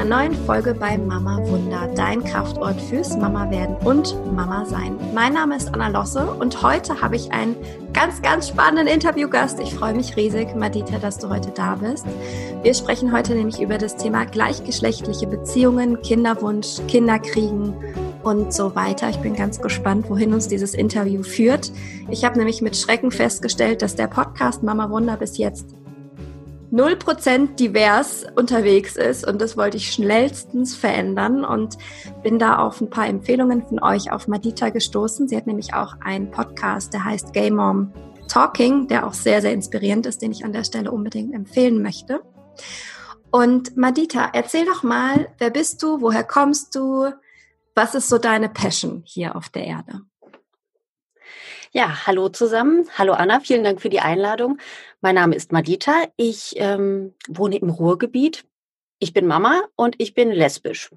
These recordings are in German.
einer neuen Folge bei Mama Wunder, dein Kraftort fürs Mama werden und Mama sein. Mein Name ist Anna Losse und heute habe ich einen ganz, ganz spannenden Interviewgast. Ich freue mich riesig, Madita, dass du heute da bist. Wir sprechen heute nämlich über das Thema gleichgeschlechtliche Beziehungen, Kinderwunsch, Kinderkriegen und so weiter. Ich bin ganz gespannt, wohin uns dieses Interview führt. Ich habe nämlich mit Schrecken festgestellt, dass der Podcast Mama Wunder bis jetzt 0% divers unterwegs ist und das wollte ich schnellstens verändern und bin da auf ein paar Empfehlungen von euch auf Madita gestoßen. Sie hat nämlich auch einen Podcast, der heißt Gay Mom Talking, der auch sehr, sehr inspirierend ist, den ich an der Stelle unbedingt empfehlen möchte. Und Madita, erzähl doch mal, wer bist du, woher kommst du, was ist so deine Passion hier auf der Erde? Ja, hallo zusammen. Hallo Anna, vielen Dank für die Einladung. Mein Name ist Madita. Ich ähm, wohne im Ruhrgebiet. Ich bin Mama und ich bin lesbisch.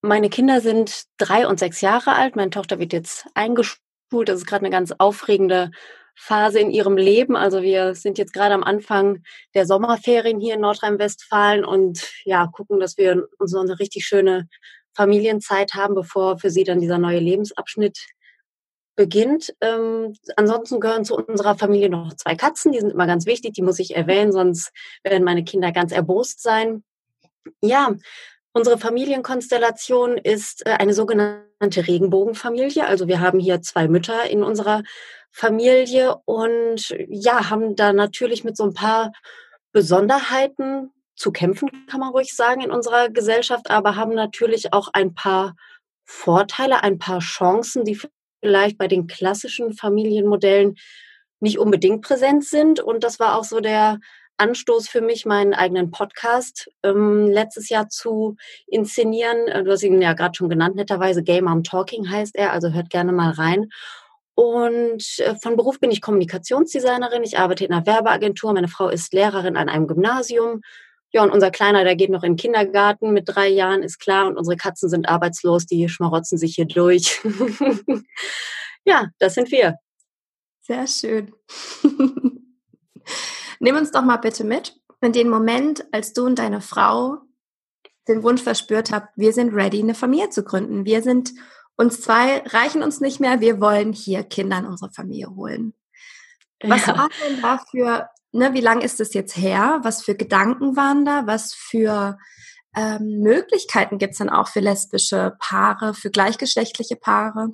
Meine Kinder sind drei und sechs Jahre alt. Meine Tochter wird jetzt eingeschult. Das ist gerade eine ganz aufregende Phase in ihrem Leben. Also wir sind jetzt gerade am Anfang der Sommerferien hier in Nordrhein-Westfalen und ja, gucken, dass wir uns so eine richtig schöne Familienzeit haben, bevor für sie dann dieser neue Lebensabschnitt beginnt. Ähm, ansonsten gehören zu unserer Familie noch zwei Katzen, die sind immer ganz wichtig, die muss ich erwähnen, sonst werden meine Kinder ganz erbost sein. Ja, unsere Familienkonstellation ist äh, eine sogenannte Regenbogenfamilie. Also wir haben hier zwei Mütter in unserer Familie und ja, haben da natürlich mit so ein paar Besonderheiten zu kämpfen, kann man ruhig sagen, in unserer Gesellschaft, aber haben natürlich auch ein paar Vorteile, ein paar Chancen, die vielleicht bei den klassischen Familienmodellen nicht unbedingt präsent sind. Und das war auch so der Anstoß für mich, meinen eigenen Podcast ähm, letztes Jahr zu inszenieren. Äh, du hast ihn ja gerade schon genannt, netterweise Game Mom Talking heißt er, also hört gerne mal rein. Und äh, von Beruf bin ich Kommunikationsdesignerin. Ich arbeite in einer Werbeagentur. Meine Frau ist Lehrerin an einem Gymnasium. Ja, und unser Kleiner, der geht noch in den Kindergarten mit drei Jahren, ist klar. Und unsere Katzen sind arbeitslos, die schmarotzen sich hier durch. ja, das sind wir. Sehr schön. Nimm uns doch mal bitte mit in den Moment, als du und deine Frau den Wunsch verspürt habt, wir sind ready, eine Familie zu gründen. Wir sind uns zwei, reichen uns nicht mehr, wir wollen hier Kinder in unsere Familie holen. Was ja. war denn dafür ne, wie lange ist das jetzt her? Was für Gedanken waren da? Was für ähm, Möglichkeiten gibt es dann auch für lesbische Paare, für gleichgeschlechtliche Paare?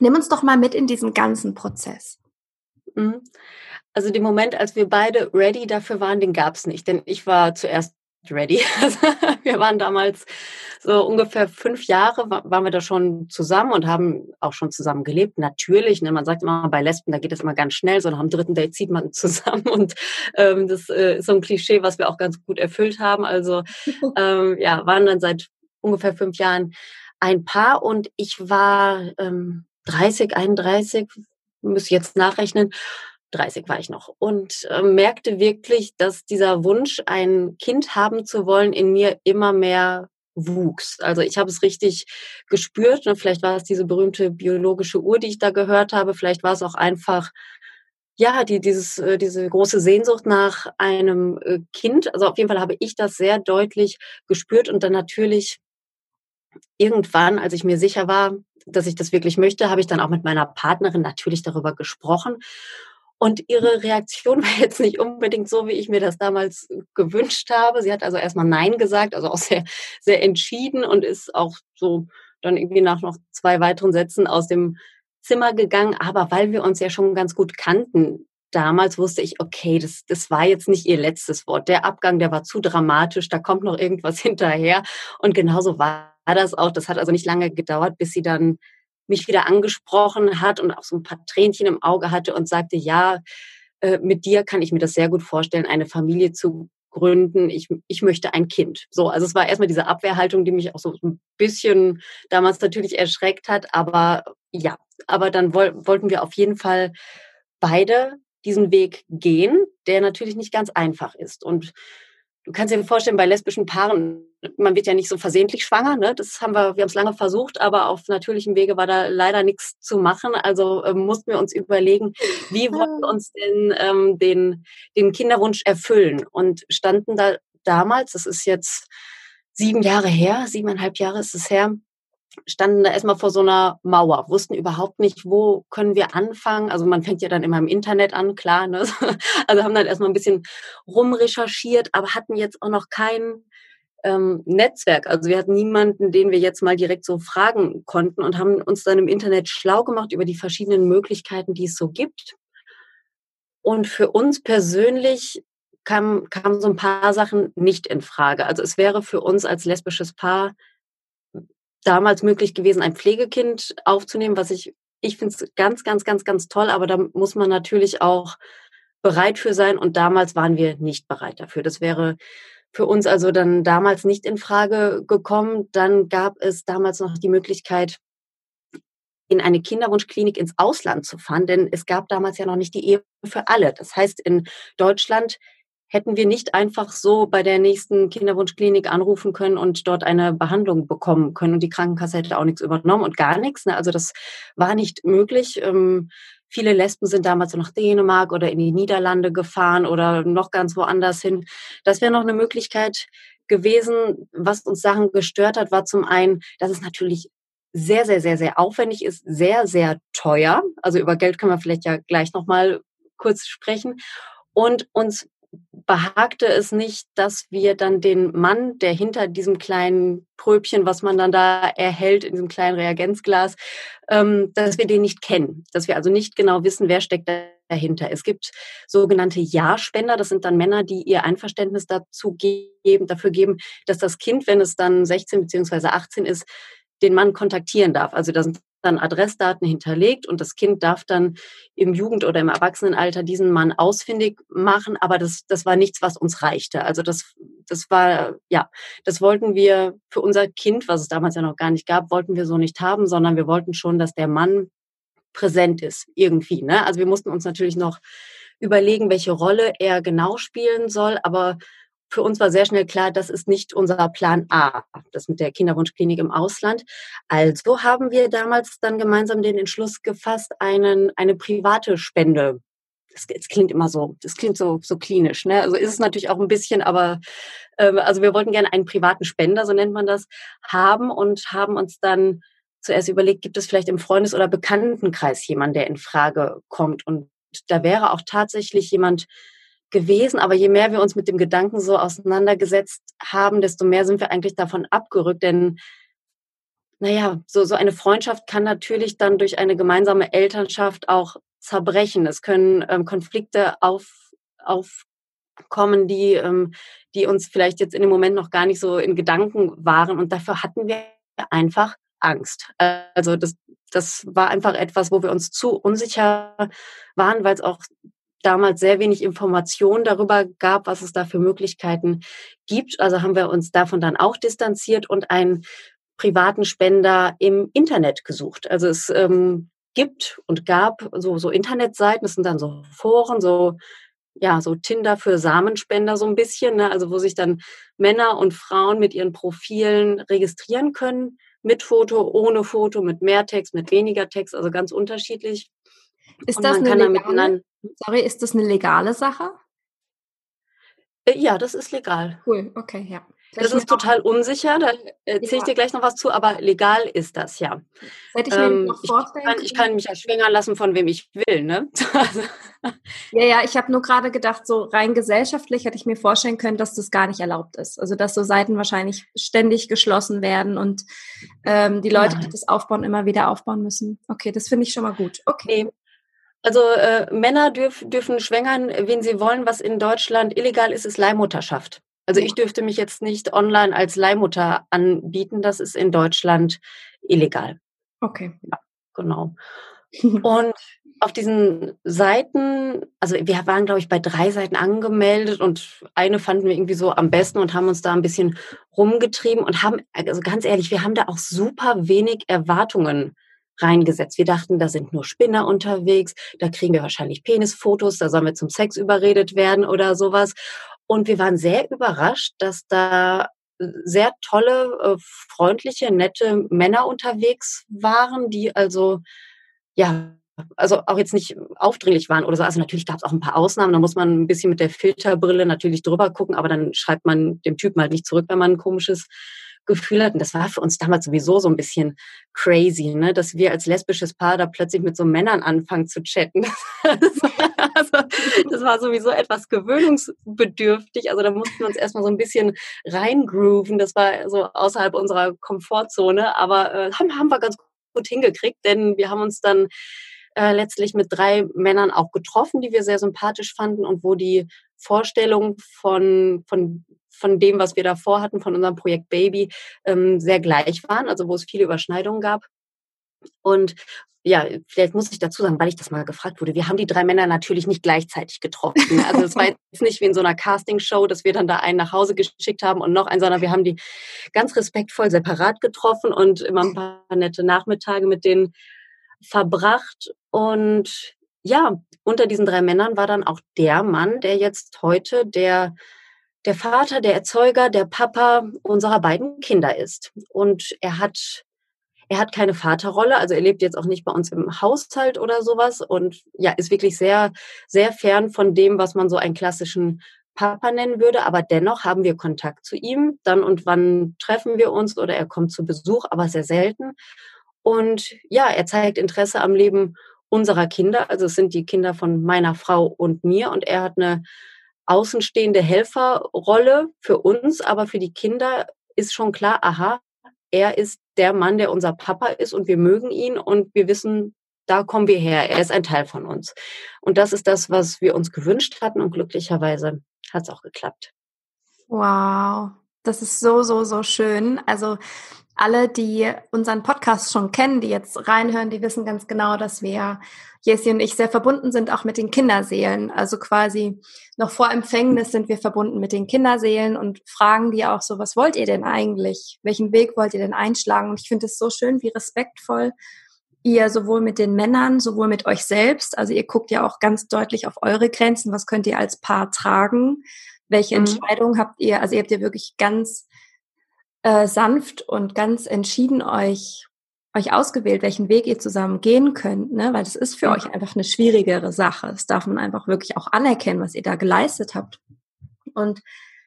Nimm uns doch mal mit in diesen ganzen Prozess. Mhm. Also den Moment, als wir beide ready dafür waren, den gab es nicht. Denn ich war zuerst ready. wir waren damals so ungefähr fünf Jahre, waren wir da schon zusammen und haben auch schon zusammen gelebt. Natürlich, ne, man sagt immer, bei Lesben, da geht es immer ganz schnell, so nach dem dritten Date zieht man zusammen und ähm, das äh, ist so ein Klischee, was wir auch ganz gut erfüllt haben. Also ähm, ja, waren dann seit ungefähr fünf Jahren ein Paar und ich war ähm, 30, 31, muss ich jetzt nachrechnen 30 war ich noch und äh, merkte wirklich, dass dieser Wunsch, ein Kind haben zu wollen, in mir immer mehr wuchs. Also ich habe es richtig gespürt und vielleicht war es diese berühmte biologische Uhr, die ich da gehört habe. Vielleicht war es auch einfach ja, die, dieses, äh, diese große Sehnsucht nach einem äh, Kind. Also auf jeden Fall habe ich das sehr deutlich gespürt und dann natürlich irgendwann, als ich mir sicher war, dass ich das wirklich möchte, habe ich dann auch mit meiner Partnerin natürlich darüber gesprochen. Und ihre Reaktion war jetzt nicht unbedingt so, wie ich mir das damals gewünscht habe. Sie hat also erstmal Nein gesagt, also auch sehr, sehr entschieden und ist auch so dann irgendwie nach noch zwei weiteren Sätzen aus dem Zimmer gegangen. Aber weil wir uns ja schon ganz gut kannten, damals wusste ich, okay, das, das war jetzt nicht ihr letztes Wort. Der Abgang, der war zu dramatisch, da kommt noch irgendwas hinterher. Und genauso war das auch. Das hat also nicht lange gedauert, bis sie dann mich wieder angesprochen hat und auch so ein paar Tränchen im Auge hatte und sagte, ja, äh, mit dir kann ich mir das sehr gut vorstellen, eine Familie zu gründen. Ich, ich möchte ein Kind. So, also es war erstmal diese Abwehrhaltung, die mich auch so ein bisschen damals natürlich erschreckt hat. Aber ja, aber dann woll, wollten wir auf jeden Fall beide diesen Weg gehen, der natürlich nicht ganz einfach ist. Und du kannst dir vorstellen, bei lesbischen Paaren, man wird ja nicht so versehentlich schwanger, ne? Das haben wir, wir haben es lange versucht, aber auf natürlichem Wege war da leider nichts zu machen. Also äh, mussten wir uns überlegen, wie wollen wir uns denn ähm, den, den Kinderwunsch erfüllen und standen da damals, das ist jetzt sieben Jahre her, siebeneinhalb Jahre ist es her, standen da erstmal vor so einer Mauer, wussten überhaupt nicht, wo können wir anfangen. Also man fängt ja dann immer im Internet an, klar. Ne? Also haben dann erstmal ein bisschen rumrecherchiert, aber hatten jetzt auch noch kein ähm, Netzwerk. Also wir hatten niemanden, den wir jetzt mal direkt so fragen konnten und haben uns dann im Internet schlau gemacht über die verschiedenen Möglichkeiten, die es so gibt. Und für uns persönlich kamen kam so ein paar Sachen nicht in Frage. Also es wäre für uns als lesbisches Paar damals möglich gewesen, ein Pflegekind aufzunehmen, was ich, ich finde es ganz, ganz, ganz, ganz toll, aber da muss man natürlich auch bereit für sein und damals waren wir nicht bereit dafür. Das wäre für uns also dann damals nicht in Frage gekommen. Dann gab es damals noch die Möglichkeit, in eine Kinderwunschklinik ins Ausland zu fahren, denn es gab damals ja noch nicht die Ehe für alle. Das heißt, in Deutschland hätten wir nicht einfach so bei der nächsten Kinderwunschklinik anrufen können und dort eine Behandlung bekommen können. Und die Krankenkasse hätte auch nichts übernommen und gar nichts. Ne? Also das war nicht möglich. Ähm, viele Lesben sind damals nach Dänemark oder in die Niederlande gefahren oder noch ganz woanders hin. Das wäre noch eine Möglichkeit gewesen. Was uns Sachen gestört hat, war zum einen, dass es natürlich sehr, sehr, sehr, sehr aufwendig ist, sehr, sehr teuer. Also über Geld können wir vielleicht ja gleich nochmal kurz sprechen. Und uns behagte es nicht, dass wir dann den Mann, der hinter diesem kleinen Pröbchen, was man dann da erhält, in diesem kleinen Reagenzglas, ähm, dass wir den nicht kennen. Dass wir also nicht genau wissen, wer steckt dahinter. Es gibt sogenannte Ja-Spender. Das sind dann Männer, die ihr Einverständnis dazu geben, dafür geben, dass das Kind, wenn es dann 16 beziehungsweise 18 ist, den Mann kontaktieren darf. Also da sind dann Adressdaten hinterlegt und das Kind darf dann im Jugend- oder im Erwachsenenalter diesen Mann ausfindig machen. Aber das, das war nichts, was uns reichte. Also das, das war, ja, das wollten wir für unser Kind, was es damals ja noch gar nicht gab, wollten wir so nicht haben, sondern wir wollten schon, dass der Mann präsent ist irgendwie. Ne? Also wir mussten uns natürlich noch überlegen, welche Rolle er genau spielen soll, aber für uns war sehr schnell klar, das ist nicht unser Plan A, das mit der Kinderwunschklinik im Ausland. Also haben wir damals dann gemeinsam den Entschluss gefasst, einen, eine private Spende. Das, das klingt immer so, das klingt so, so klinisch, ne? Also ist es natürlich auch ein bisschen, aber äh, also wir wollten gerne einen privaten Spender, so nennt man das, haben und haben uns dann zuerst überlegt, gibt es vielleicht im Freundes- oder Bekanntenkreis jemanden, der in Frage kommt? Und da wäre auch tatsächlich jemand gewesen, aber je mehr wir uns mit dem Gedanken so auseinandergesetzt haben, desto mehr sind wir eigentlich davon abgerückt, denn naja, so, so eine Freundschaft kann natürlich dann durch eine gemeinsame Elternschaft auch zerbrechen. Es können ähm, Konflikte auf, aufkommen, die, ähm, die uns vielleicht jetzt in dem Moment noch gar nicht so in Gedanken waren. Und dafür hatten wir einfach Angst. Also das, das war einfach etwas, wo wir uns zu unsicher waren, weil es auch damals sehr wenig Informationen darüber gab, was es da für Möglichkeiten gibt. Also haben wir uns davon dann auch distanziert und einen privaten Spender im Internet gesucht. Also es ähm, gibt und gab so, so Internetseiten, das sind dann so Foren, so ja, so Tinder für Samenspender so ein bisschen, ne? also wo sich dann Männer und Frauen mit ihren Profilen registrieren können, mit Foto, ohne Foto, mit mehr Text, mit weniger Text, also ganz unterschiedlich. Ist das eine legale, sorry, ist das eine legale Sache? Äh, ja, das ist legal. Cool, okay, ja. Das ist total unsicher, da erzähle ich dir gleich noch was zu, aber legal ist das, ja. Hätte ich, mir ähm, noch vorstellen ich, kann, ich kann mich ja schwängern lassen, von wem ich will, ne? Also ja, ja, ich habe nur gerade gedacht, so rein gesellschaftlich hätte ich mir vorstellen können, dass das gar nicht erlaubt ist. Also dass so Seiten wahrscheinlich ständig geschlossen werden und ähm, die Leute, die das aufbauen, immer wieder aufbauen müssen. Okay, das finde ich schon mal gut. Okay. Also äh, Männer dürf, dürfen schwängern, wen sie wollen. Was in Deutschland illegal ist, ist Leihmutterschaft. Also ich dürfte mich jetzt nicht online als Leihmutter anbieten. Das ist in Deutschland illegal. Okay. Ja, genau. Und auf diesen Seiten, also wir waren, glaube ich, bei drei Seiten angemeldet und eine fanden wir irgendwie so am besten und haben uns da ein bisschen rumgetrieben und haben, also ganz ehrlich, wir haben da auch super wenig Erwartungen reingesetzt. Wir dachten, da sind nur Spinner unterwegs, da kriegen wir wahrscheinlich Penisfotos, da sollen wir zum Sex überredet werden oder sowas. Und wir waren sehr überrascht, dass da sehr tolle, äh, freundliche, nette Männer unterwegs waren, die also ja also auch jetzt nicht aufdringlich waren oder so. Also natürlich gab es auch ein paar Ausnahmen, da muss man ein bisschen mit der Filterbrille natürlich drüber gucken, aber dann schreibt man dem Typen halt nicht zurück, wenn man ein komisches Gefühl hat. Und das war für uns damals sowieso so ein bisschen crazy, ne? dass wir als lesbisches Paar da plötzlich mit so Männern anfangen zu chatten. Das war, also, das war sowieso etwas gewöhnungsbedürftig. Also da mussten wir uns erstmal so ein bisschen reingrooven. Das war so außerhalb unserer Komfortzone, aber äh, haben, haben wir ganz gut hingekriegt, denn wir haben uns dann äh, letztlich mit drei Männern auch getroffen, die wir sehr sympathisch fanden und wo die Vorstellung von, von von dem, was wir davor hatten, von unserem Projekt Baby, ähm, sehr gleich waren, also wo es viele Überschneidungen gab. Und ja, vielleicht muss ich dazu sagen, weil ich das mal gefragt wurde. Wir haben die drei Männer natürlich nicht gleichzeitig getroffen. Also es war jetzt nicht wie in so einer Castingshow, dass wir dann da einen nach Hause geschickt haben und noch einen, sondern wir haben die ganz respektvoll separat getroffen und immer ein paar nette Nachmittage mit denen verbracht. Und ja, unter diesen drei Männern war dann auch der Mann, der jetzt heute der der Vater, der Erzeuger, der Papa unserer beiden Kinder ist. Und er hat, er hat keine Vaterrolle, also er lebt jetzt auch nicht bei uns im Haushalt oder sowas und ja, ist wirklich sehr, sehr fern von dem, was man so einen klassischen Papa nennen würde, aber dennoch haben wir Kontakt zu ihm. Dann und wann treffen wir uns oder er kommt zu Besuch, aber sehr selten. Und ja, er zeigt Interesse am Leben unserer Kinder. Also es sind die Kinder von meiner Frau und mir. Und er hat eine außenstehende Helferrolle für uns, aber für die Kinder ist schon klar, aha, er ist der Mann, der unser Papa ist. Und wir mögen ihn. Und wir wissen, da kommen wir her, er ist ein Teil von uns. Und das ist das, was wir uns gewünscht hatten. Und glücklicherweise hat es auch geklappt. Wow, das ist so, so, so schön. Also alle, die unseren Podcast schon kennen, die jetzt reinhören, die wissen ganz genau, dass wir, Jessie und ich, sehr verbunden sind, auch mit den Kinderseelen. Also quasi noch vor Empfängnis sind wir verbunden mit den Kinderseelen und fragen die auch so, was wollt ihr denn eigentlich? Welchen Weg wollt ihr denn einschlagen? Und ich finde es so schön, wie respektvoll ihr sowohl mit den Männern, sowohl mit euch selbst, also ihr guckt ja auch ganz deutlich auf eure Grenzen, was könnt ihr als Paar tragen? Welche mhm. Entscheidungen habt ihr? Also ihr habt ja wirklich ganz äh, sanft und ganz entschieden euch euch ausgewählt, welchen Weg ihr zusammen gehen könnt, ne? weil das ist für ja. euch einfach eine schwierigere Sache. Das darf man einfach wirklich auch anerkennen, was ihr da geleistet habt. Und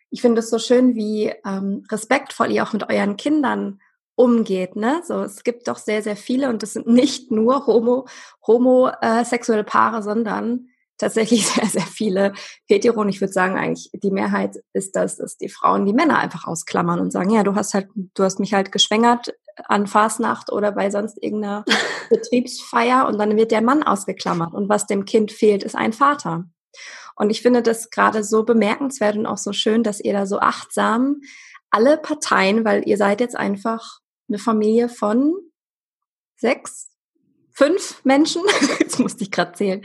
ich finde es so schön, wie ähm, respektvoll ihr auch mit euren Kindern umgeht. Ne? So, es gibt doch sehr, sehr viele und das sind nicht nur homo, homosexuelle Paare, sondern tatsächlich sehr, sehr viele Hetero. Und ich würde sagen, eigentlich die Mehrheit ist das, dass die Frauen die Männer einfach ausklammern und sagen, ja, du hast halt, du hast mich halt geschwängert an Fastnacht oder bei sonst irgendeiner Betriebsfeier und dann wird der Mann ausgeklammert. Und was dem Kind fehlt, ist ein Vater. Und ich finde das gerade so bemerkenswert und auch so schön, dass ihr da so achtsam alle Parteien, weil ihr seid jetzt einfach eine Familie von sechs, fünf Menschen, jetzt musste ich gerade zählen,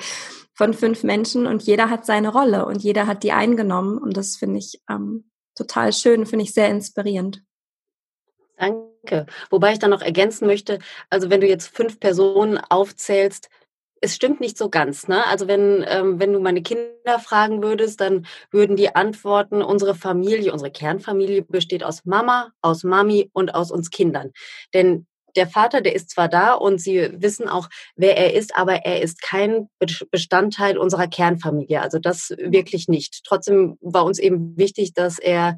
von fünf Menschen und jeder hat seine Rolle und jeder hat die eingenommen und das finde ich ähm, total schön, finde ich sehr inspirierend. Danke. Wobei ich dann noch ergänzen möchte, also wenn du jetzt fünf Personen aufzählst, es stimmt nicht so ganz. Ne? Also wenn, ähm, wenn du meine Kinder fragen würdest, dann würden die antworten, unsere Familie, unsere Kernfamilie besteht aus Mama, aus Mami und aus uns Kindern. Denn der Vater, der ist zwar da und sie wissen auch, wer er ist, aber er ist kein Bestandteil unserer Kernfamilie. Also das wirklich nicht. Trotzdem war uns eben wichtig, dass er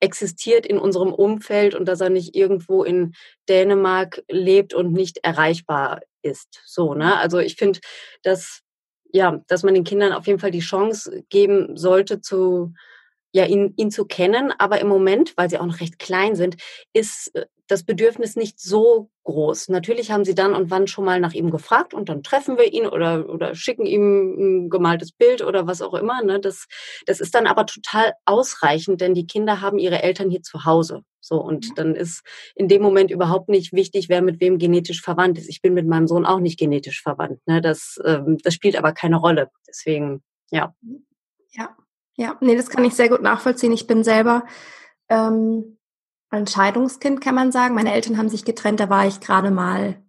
existiert in unserem Umfeld und dass er nicht irgendwo in Dänemark lebt und nicht erreichbar ist. So, ne? Also ich finde, dass ja, dass man den Kindern auf jeden Fall die Chance geben sollte, zu ja, ihn, ihn zu kennen. Aber im Moment, weil sie auch noch recht klein sind, ist äh, das Bedürfnis nicht so groß. Natürlich haben sie dann und wann schon mal nach ihm gefragt und dann treffen wir ihn oder, oder schicken ihm ein gemaltes Bild oder was auch immer. Ne? Das, das ist dann aber total ausreichend, denn die Kinder haben ihre Eltern hier zu Hause. So, und mhm. dann ist in dem Moment überhaupt nicht wichtig, wer mit wem genetisch verwandt ist. Ich bin mit meinem Sohn auch nicht genetisch verwandt. Ne? Das, ähm, das spielt aber keine Rolle. Deswegen, ja. Ja. Ja, nee, das kann ich sehr gut nachvollziehen. Ich bin selber ähm, ein Scheidungskind, kann man sagen. Meine Eltern haben sich getrennt, da war ich gerade mal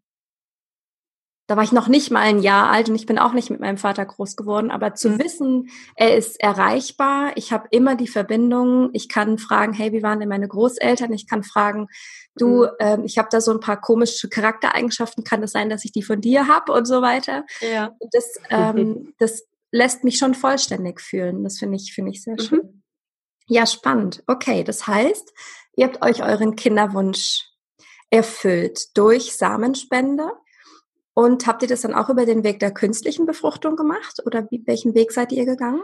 da war ich noch nicht mal ein Jahr alt und ich bin auch nicht mit meinem Vater groß geworden, aber zu mhm. wissen, er ist erreichbar, ich habe immer die Verbindung, ich kann fragen, hey, wie waren denn meine Großeltern? Ich kann fragen, du, mhm. ähm, ich habe da so ein paar komische Charaktereigenschaften, kann es das sein, dass ich die von dir habe und so weiter. Ja. Und das, ähm, das lässt mich schon vollständig fühlen. Das finde ich, finde ich sehr schön. Mhm. Ja, spannend. Okay, das heißt, ihr habt euch euren Kinderwunsch erfüllt durch Samenspende. Und habt ihr das dann auch über den Weg der künstlichen Befruchtung gemacht oder wie, welchen Weg seid ihr gegangen?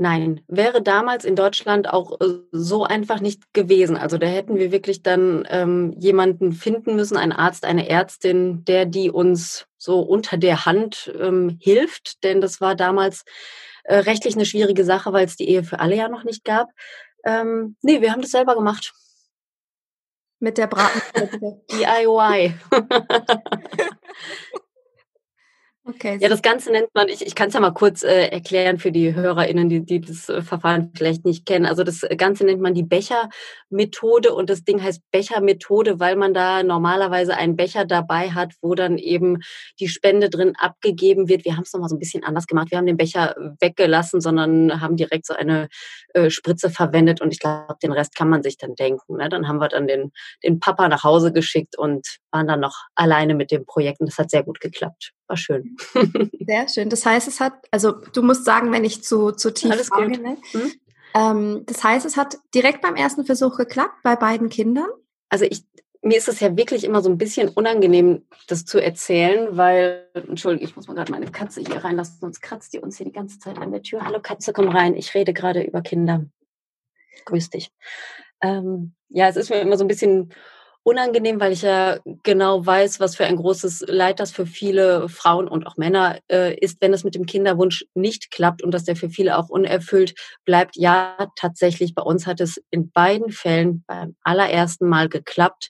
Nein, wäre damals in Deutschland auch äh, so einfach nicht gewesen. Also da hätten wir wirklich dann ähm, jemanden finden müssen, einen Arzt, eine Ärztin, der die uns so unter der Hand ähm, hilft. Denn das war damals äh, rechtlich eine schwierige Sache, weil es die Ehe für alle ja noch nicht gab. Ähm, nee, wir haben das selber gemacht. Mit der Bratenspritze. DIY. Okay. Ja, das Ganze nennt man, ich, ich kann es ja mal kurz äh, erklären für die HörerInnen, die, die das äh, Verfahren vielleicht nicht kennen. Also das Ganze nennt man die Bechermethode und das Ding heißt Bechermethode, weil man da normalerweise einen Becher dabei hat, wo dann eben die Spende drin abgegeben wird. Wir haben es nochmal so ein bisschen anders gemacht. Wir haben den Becher weggelassen, sondern haben direkt so eine äh, Spritze verwendet und ich glaube, den Rest kann man sich dann denken. Ne? Dann haben wir dann den, den Papa nach Hause geschickt und waren dann noch alleine mit dem Projekt und das hat sehr gut geklappt war schön. Sehr schön. Das heißt, es hat, also du musst sagen, wenn ich zu, zu tief Alles frage. Ne? Hm? Ähm, das heißt, es hat direkt beim ersten Versuch geklappt bei beiden Kindern? Also ich, mir ist es ja wirklich immer so ein bisschen unangenehm, das zu erzählen, weil, Entschuldigung, ich muss mal gerade meine Katze hier reinlassen, sonst kratzt die uns hier die ganze Zeit an der Tür. Hallo Katze, komm rein. Ich rede gerade über Kinder. Grüß dich. Ähm, ja, es ist mir immer so ein bisschen unangenehm, weil ich ja genau weiß, was für ein großes Leid das für viele Frauen und auch Männer äh, ist, wenn es mit dem Kinderwunsch nicht klappt und dass der für viele auch unerfüllt bleibt. Ja, tatsächlich, bei uns hat es in beiden Fällen beim allerersten Mal geklappt.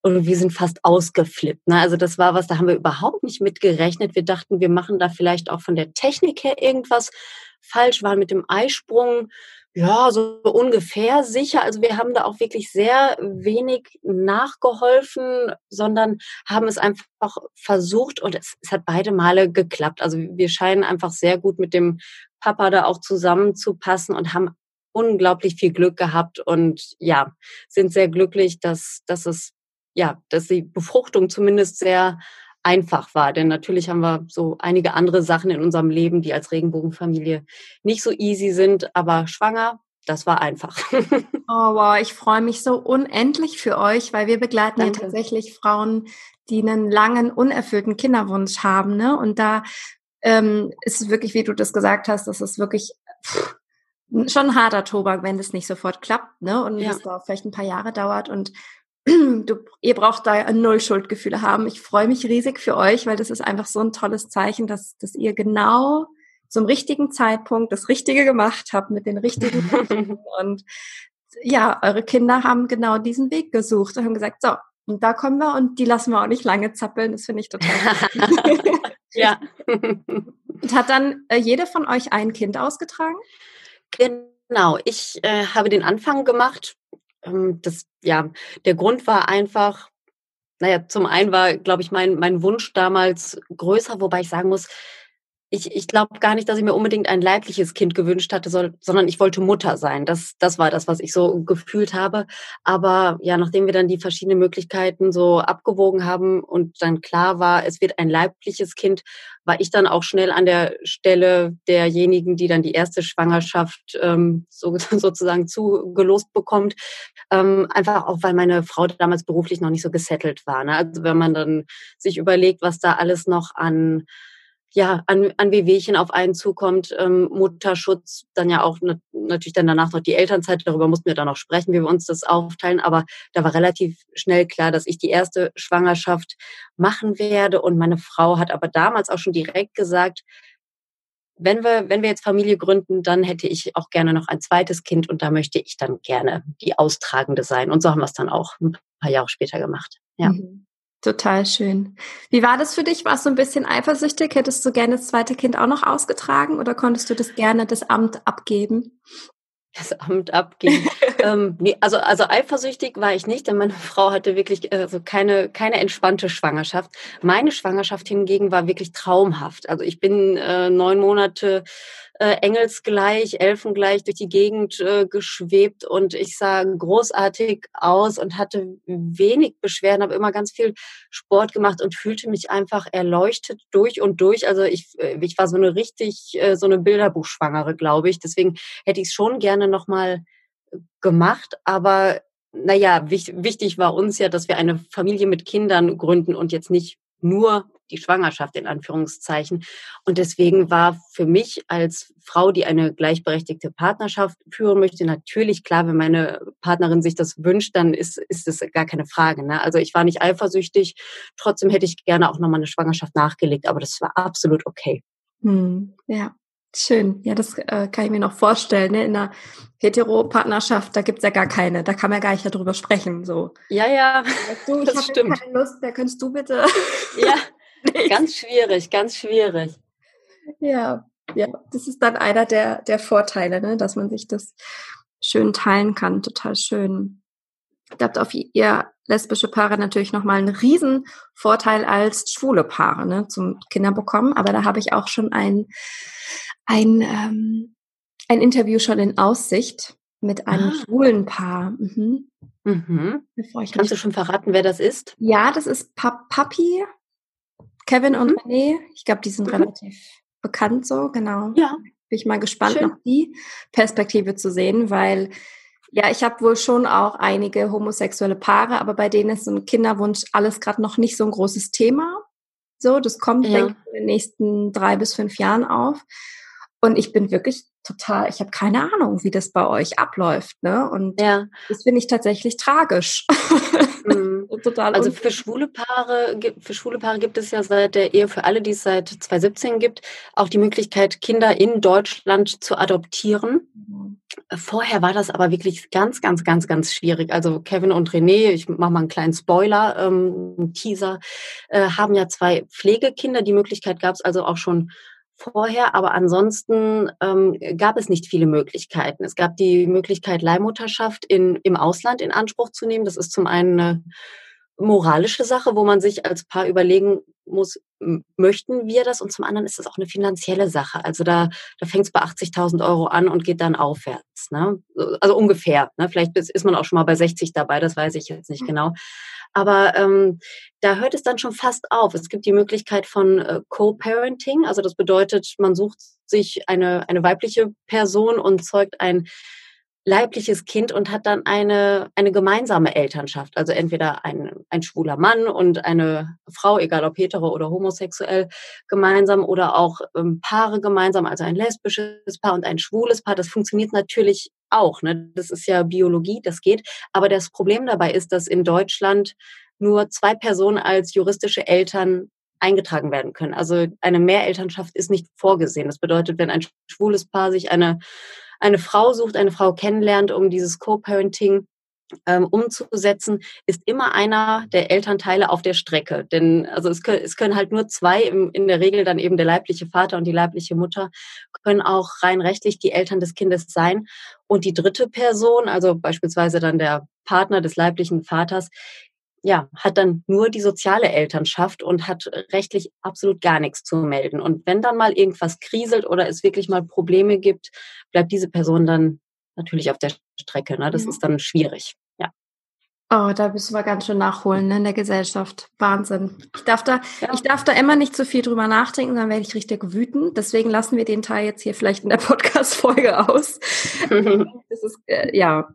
Und wir sind fast ausgeflippt. Ne? Also das war was, da haben wir überhaupt nicht mit gerechnet. Wir dachten, wir machen da vielleicht auch von der Technik her irgendwas falsch, waren mit dem Eisprung ja, so ungefähr sicher. Also wir haben da auch wirklich sehr wenig nachgeholfen, sondern haben es einfach versucht und es, es, hat beide Male geklappt. Also wir scheinen einfach sehr gut mit dem Papa da auch zusammenzupassen und haben unglaublich viel Glück gehabt und ja, sind sehr glücklich, dass, dass es, ja, dass die Befruchtung zumindest sehr einfach war. Denn natürlich haben wir so einige andere Sachen in unserem Leben, die als Regenbogenfamilie nicht so easy sind, aber schwanger, das war einfach. oh wow, ich freue mich so unendlich für euch, weil wir begleiten Danke. ja tatsächlich Frauen, die einen langen, unerfüllten Kinderwunsch haben. Ne? Und da ähm, ist es wirklich, wie du das gesagt hast, das ist wirklich pff, schon ein harter Tobak, wenn das nicht sofort klappt, ne? Und ja. es da vielleicht ein paar Jahre dauert. Und du, ihr braucht da null Schuldgefühle haben. Ich freue mich riesig für euch, weil das ist einfach so ein tolles Zeichen, dass, dass ihr genau zum richtigen Zeitpunkt das Richtige gemacht habt mit den richtigen und ja, eure Kinder haben genau diesen Weg gesucht und haben gesagt, so, und da kommen wir und die lassen wir auch nicht lange zappeln. Das finde ich total. ja. und hat dann äh, jede von euch ein Kind ausgetragen? Genau. Ich äh, habe den Anfang gemacht das, ja, der Grund war einfach, naja, zum einen war, glaube ich, mein, mein Wunsch damals größer, wobei ich sagen muss, ich, ich glaube gar nicht, dass ich mir unbedingt ein leibliches Kind gewünscht hatte, sondern ich wollte Mutter sein. Das, das war das, was ich so gefühlt habe. Aber ja, nachdem wir dann die verschiedenen Möglichkeiten so abgewogen haben und dann klar war, es wird ein leibliches Kind, war ich dann auch schnell an der Stelle derjenigen, die dann die erste Schwangerschaft ähm, so, sozusagen zugelost bekommt. Ähm, einfach auch, weil meine Frau damals beruflich noch nicht so gesettelt war. Ne? Also wenn man dann sich überlegt, was da alles noch an ja, an, an Wehwehchen auf einen zukommt, ähm, Mutterschutz, dann ja auch ne, natürlich dann danach noch die Elternzeit, darüber mussten wir dann noch sprechen, wie wir uns das aufteilen, aber da war relativ schnell klar, dass ich die erste Schwangerschaft machen werde und meine Frau hat aber damals auch schon direkt gesagt, wenn wir, wenn wir jetzt Familie gründen, dann hätte ich auch gerne noch ein zweites Kind und da möchte ich dann gerne die Austragende sein. Und so haben wir es dann auch ein paar Jahre später gemacht. Ja. Mhm. Total schön. Wie war das für dich? Warst du ein bisschen eifersüchtig? Hättest du gerne das zweite Kind auch noch ausgetragen oder konntest du das gerne das Amt abgeben? das Amt abging. ähm, nee, also, also eifersüchtig war ich nicht, denn meine Frau hatte wirklich also keine, keine entspannte Schwangerschaft. Meine Schwangerschaft hingegen war wirklich traumhaft. Also ich bin äh, neun Monate äh, engelsgleich, elfengleich durch die Gegend äh, geschwebt und ich sah großartig aus und hatte wenig Beschwerden, habe immer ganz viel Sport gemacht und fühlte mich einfach erleuchtet durch und durch. Also ich, äh, ich war so eine richtig, äh, so eine Bilderbuchschwangere, glaube ich. Deswegen hätte ich es schon gerne nochmal gemacht, aber naja, wichtig, wichtig war uns ja, dass wir eine Familie mit Kindern gründen und jetzt nicht nur die Schwangerschaft in Anführungszeichen. Und deswegen war für mich als Frau, die eine gleichberechtigte Partnerschaft führen möchte, natürlich klar, wenn meine Partnerin sich das wünscht, dann ist, ist es gar keine Frage. Ne? Also ich war nicht eifersüchtig. Trotzdem hätte ich gerne auch nochmal eine Schwangerschaft nachgelegt, aber das war absolut okay. Hm, ja. Schön, ja, das äh, kann ich mir noch vorstellen. Ne? In einer Hetero-Partnerschaft, da gibt's ja gar keine, da kann man gar nicht darüber sprechen. So. Ja, ja, du, ich das stimmt. keine Lust, wer könntest du bitte? Ja, ganz schwierig, ganz schwierig. Ja, ja, das ist dann einer der, der Vorteile, ne? dass man sich das schön teilen kann. Total schön. Da habt auf ihr lesbische Paare natürlich nochmal einen riesen Vorteil als schwule Paare ne, zum Kinder bekommen. Aber da habe ich auch schon ein ein, ähm, ein Interview schon in Aussicht mit einem ah. schwulen Paar. Mhm. Mhm. Kannst du schon verraten, wer das ist? Ja, das ist pa Papi, Kevin und mhm. René. Ich glaube, die sind mhm. relativ bekannt so, genau. Ja. Bin ich mal gespannt, Schön. noch die Perspektive zu sehen, weil ja, ich habe wohl schon auch einige homosexuelle Paare, aber bei denen ist so ein Kinderwunsch alles gerade noch nicht so ein großes Thema. So, das kommt, ja. denke ich, in den nächsten drei bis fünf Jahren auf. Und ich bin wirklich total, ich habe keine Ahnung, wie das bei euch abläuft. Ne? Und ja. das finde ich tatsächlich tragisch. Mhm. total also für schwule Paare, für schwule Paare gibt es ja seit der Ehe für alle, die es seit 2017 gibt, auch die Möglichkeit, Kinder in Deutschland zu adoptieren. Mhm. Vorher war das aber wirklich ganz, ganz, ganz, ganz schwierig. Also Kevin und René, ich mache mal einen kleinen Spoiler, ähm, einen Teaser, äh, haben ja zwei Pflegekinder. Die Möglichkeit gab es also auch schon vorher, aber ansonsten ähm, gab es nicht viele Möglichkeiten. Es gab die Möglichkeit, Leihmutterschaft in, im Ausland in Anspruch zu nehmen. Das ist zum einen eine moralische Sache, wo man sich als Paar überlegen muss, möchten wir das? Und zum anderen ist es auch eine finanzielle Sache. Also da, da fängt es bei 80.000 Euro an und geht dann aufwärts. Ne? Also ungefähr. Ne? Vielleicht ist man auch schon mal bei 60 dabei, das weiß ich jetzt nicht hm. genau. Aber ähm, da hört es dann schon fast auf. Es gibt die Möglichkeit von äh, Co-Parenting. Also das bedeutet, man sucht sich eine, eine weibliche Person und zeugt ein leibliches Kind und hat dann eine, eine gemeinsame Elternschaft. Also entweder ein, ein schwuler Mann und eine Frau, egal ob hetero oder homosexuell, gemeinsam oder auch ähm, Paare gemeinsam, also ein lesbisches Paar und ein schwules Paar. Das funktioniert natürlich auch. Ne? Das ist ja Biologie, das geht. Aber das Problem dabei ist, dass in Deutschland nur zwei Personen als juristische Eltern eingetragen werden können. Also eine Mehrelternschaft ist nicht vorgesehen. Das bedeutet, wenn ein schwules Paar sich eine, eine Frau sucht, eine Frau kennenlernt, um dieses Co-Parenting ähm, umzusetzen, ist immer einer der Elternteile auf der Strecke. Denn also es können, es können halt nur zwei, im, in der Regel dann eben der leibliche Vater und die leibliche Mutter, können auch rein rechtlich die Eltern des Kindes sein. Und die dritte Person, also beispielsweise dann der Partner des leiblichen Vaters, ja, hat dann nur die soziale Elternschaft und hat rechtlich absolut gar nichts zu melden. Und wenn dann mal irgendwas kriselt oder es wirklich mal Probleme gibt, bleibt diese Person dann natürlich auf der Strecke. Ne? Das ja. ist dann schwierig. Oh, da müssen wir ganz schön nachholen ne, in der Gesellschaft. Wahnsinn. Ich darf da, ja. ich darf da immer nicht zu viel drüber nachdenken, dann werde ich richtig wütend. Deswegen lassen wir den Teil jetzt hier vielleicht in der Podcast-Folge aus. das ist, äh, ja,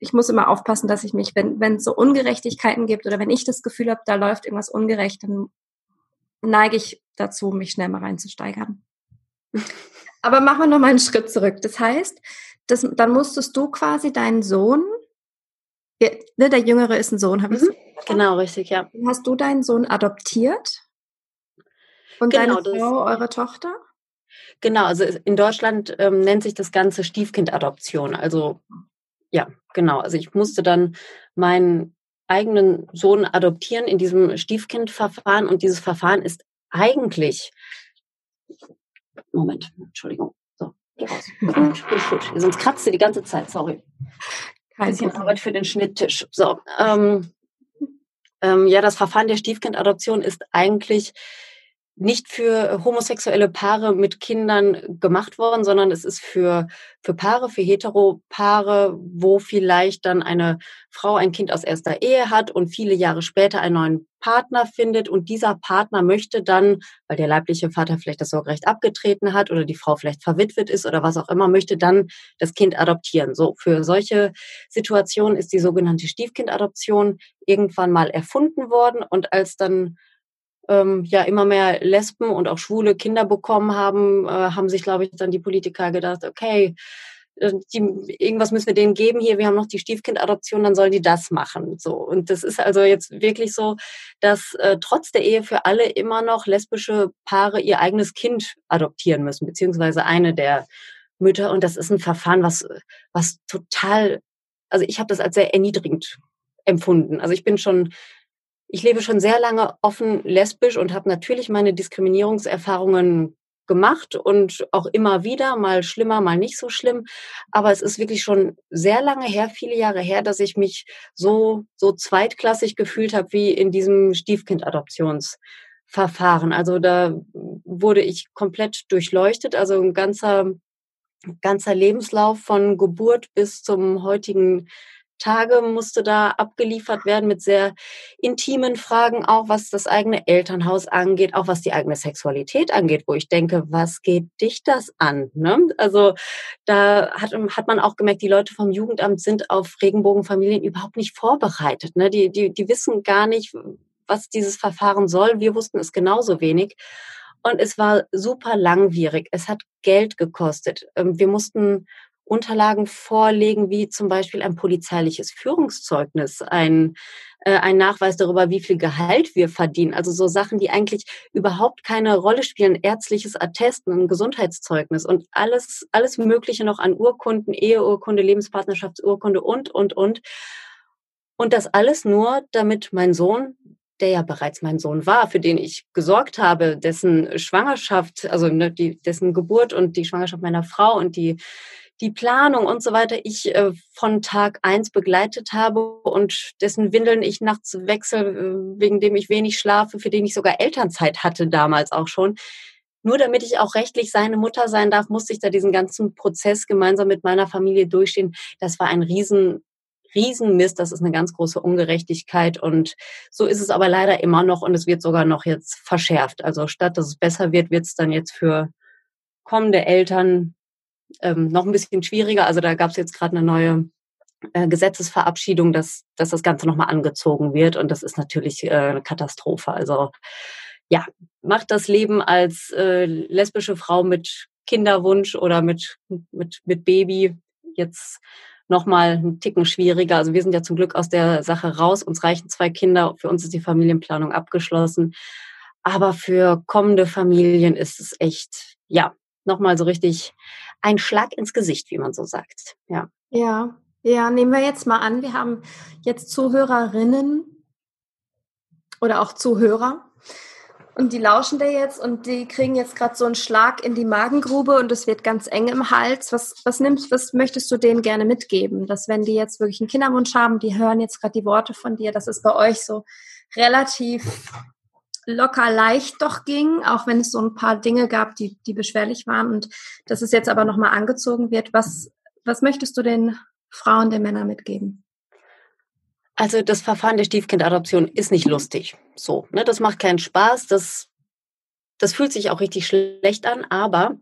ich muss immer aufpassen, dass ich mich, wenn, wenn es so Ungerechtigkeiten gibt oder wenn ich das Gefühl habe, da läuft irgendwas ungerecht, dann neige ich dazu, mich schnell mal reinzusteigern. Aber machen wir noch mal einen Schritt zurück. Das heißt, das, dann musstest du quasi deinen Sohn, ne, der Jüngere ist ein Sohn, habe ich mhm. Genau, richtig, ja. Hast du deinen Sohn adoptiert? Und genau, deine Frau, eure Tochter? Genau, also in Deutschland ähm, nennt sich das Ganze Stiefkindadoption. Also ja, genau. Also ich musste dann meinen eigenen Sohn adoptieren in diesem Stiefkindverfahren und dieses Verfahren ist eigentlich Moment, Entschuldigung. So, Geh raus. Gut, gut, gut. Sonst kratzt du die ganze Zeit, sorry. Kein bisschen Arbeit für den Schnitttisch. So, ähm, ähm, ja, das Verfahren der Stiefkindadoption ist eigentlich nicht für homosexuelle Paare mit Kindern gemacht worden, sondern es ist für, für Paare, für Heteropaare, wo vielleicht dann eine Frau ein Kind aus erster Ehe hat und viele Jahre später einen neuen Partner findet und dieser Partner möchte dann, weil der leibliche Vater vielleicht das Sorgerecht abgetreten hat oder die Frau vielleicht verwitwet ist oder was auch immer, möchte dann das Kind adoptieren. So, für solche Situationen ist die sogenannte Stiefkindadoption irgendwann mal erfunden worden und als dann ähm, ja immer mehr Lesben und auch schwule Kinder bekommen haben, äh, haben sich, glaube ich, dann die Politiker gedacht, okay, äh, die, irgendwas müssen wir denen geben hier, wir haben noch die Stiefkindadoption, dann sollen die das machen. So. Und das ist also jetzt wirklich so, dass äh, trotz der Ehe für alle immer noch lesbische Paare ihr eigenes Kind adoptieren müssen, beziehungsweise eine der Mütter. Und das ist ein Verfahren, was, was total, also ich habe das als sehr erniedrigend empfunden. Also ich bin schon ich lebe schon sehr lange offen lesbisch und habe natürlich meine Diskriminierungserfahrungen gemacht und auch immer wieder, mal schlimmer, mal nicht so schlimm. Aber es ist wirklich schon sehr lange her, viele Jahre her, dass ich mich so, so zweitklassig gefühlt habe wie in diesem Stiefkind-Adoptionsverfahren. Also da wurde ich komplett durchleuchtet. Also ein ganzer, ganzer Lebenslauf von Geburt bis zum heutigen Tage musste da abgeliefert werden mit sehr intimen Fragen, auch was das eigene Elternhaus angeht, auch was die eigene Sexualität angeht, wo ich denke, was geht dich das an? Ne? Also da hat, hat man auch gemerkt, die Leute vom Jugendamt sind auf Regenbogenfamilien überhaupt nicht vorbereitet. Ne? Die, die, die wissen gar nicht, was dieses Verfahren soll. Wir wussten es genauso wenig. Und es war super langwierig. Es hat Geld gekostet. Ähm, wir mussten Unterlagen vorlegen, wie zum Beispiel ein polizeiliches Führungszeugnis, ein, äh, ein Nachweis darüber, wie viel Gehalt wir verdienen. Also so Sachen, die eigentlich überhaupt keine Rolle spielen. Ärztliches Attest, ein Gesundheitszeugnis und alles, alles Mögliche noch an Urkunden, Eheurkunde, Lebenspartnerschaftsurkunde und, und, und. Und das alles nur, damit mein Sohn der ja bereits mein Sohn war, für den ich gesorgt habe, dessen Schwangerschaft, also ne, die, dessen Geburt und die Schwangerschaft meiner Frau und die die Planung und so weiter ich äh, von Tag eins begleitet habe und dessen Windeln ich nachts wechsle, äh, wegen dem ich wenig schlafe, für den ich sogar Elternzeit hatte damals auch schon. Nur damit ich auch rechtlich seine Mutter sein darf, musste ich da diesen ganzen Prozess gemeinsam mit meiner Familie durchstehen. Das war ein riesen Riesenmist, das ist eine ganz große Ungerechtigkeit und so ist es aber leider immer noch und es wird sogar noch jetzt verschärft. Also statt dass es besser wird, wird es dann jetzt für kommende Eltern ähm, noch ein bisschen schwieriger. Also da gab es jetzt gerade eine neue äh, Gesetzesverabschiedung, dass, dass das Ganze nochmal angezogen wird. Und das ist natürlich äh, eine Katastrophe. Also ja, macht das Leben als äh, lesbische Frau mit Kinderwunsch oder mit, mit, mit Baby jetzt nochmal einen Ticken schwieriger. Also wir sind ja zum Glück aus der Sache raus. Uns reichen zwei Kinder. Für uns ist die Familienplanung abgeschlossen. Aber für kommende Familien ist es echt, ja, nochmal so richtig ein Schlag ins Gesicht, wie man so sagt. Ja. Ja, ja, nehmen wir jetzt mal an, wir haben jetzt Zuhörerinnen oder auch Zuhörer und die lauschen da jetzt und die kriegen jetzt gerade so einen Schlag in die Magengrube und es wird ganz eng im Hals. Was, was nimmst, was möchtest du denen gerne mitgeben? Dass wenn die jetzt wirklich einen Kinderwunsch haben, die hören jetzt gerade die Worte von dir, dass es bei euch so relativ locker leicht doch ging, auch wenn es so ein paar Dinge gab, die, die beschwerlich waren und dass es jetzt aber nochmal angezogen wird. Was, was möchtest du den Frauen, den Männern mitgeben? Also das Verfahren der Stiefkindadoption ist nicht lustig. So, ne, das macht keinen Spaß. Das, das fühlt sich auch richtig schlecht an, aber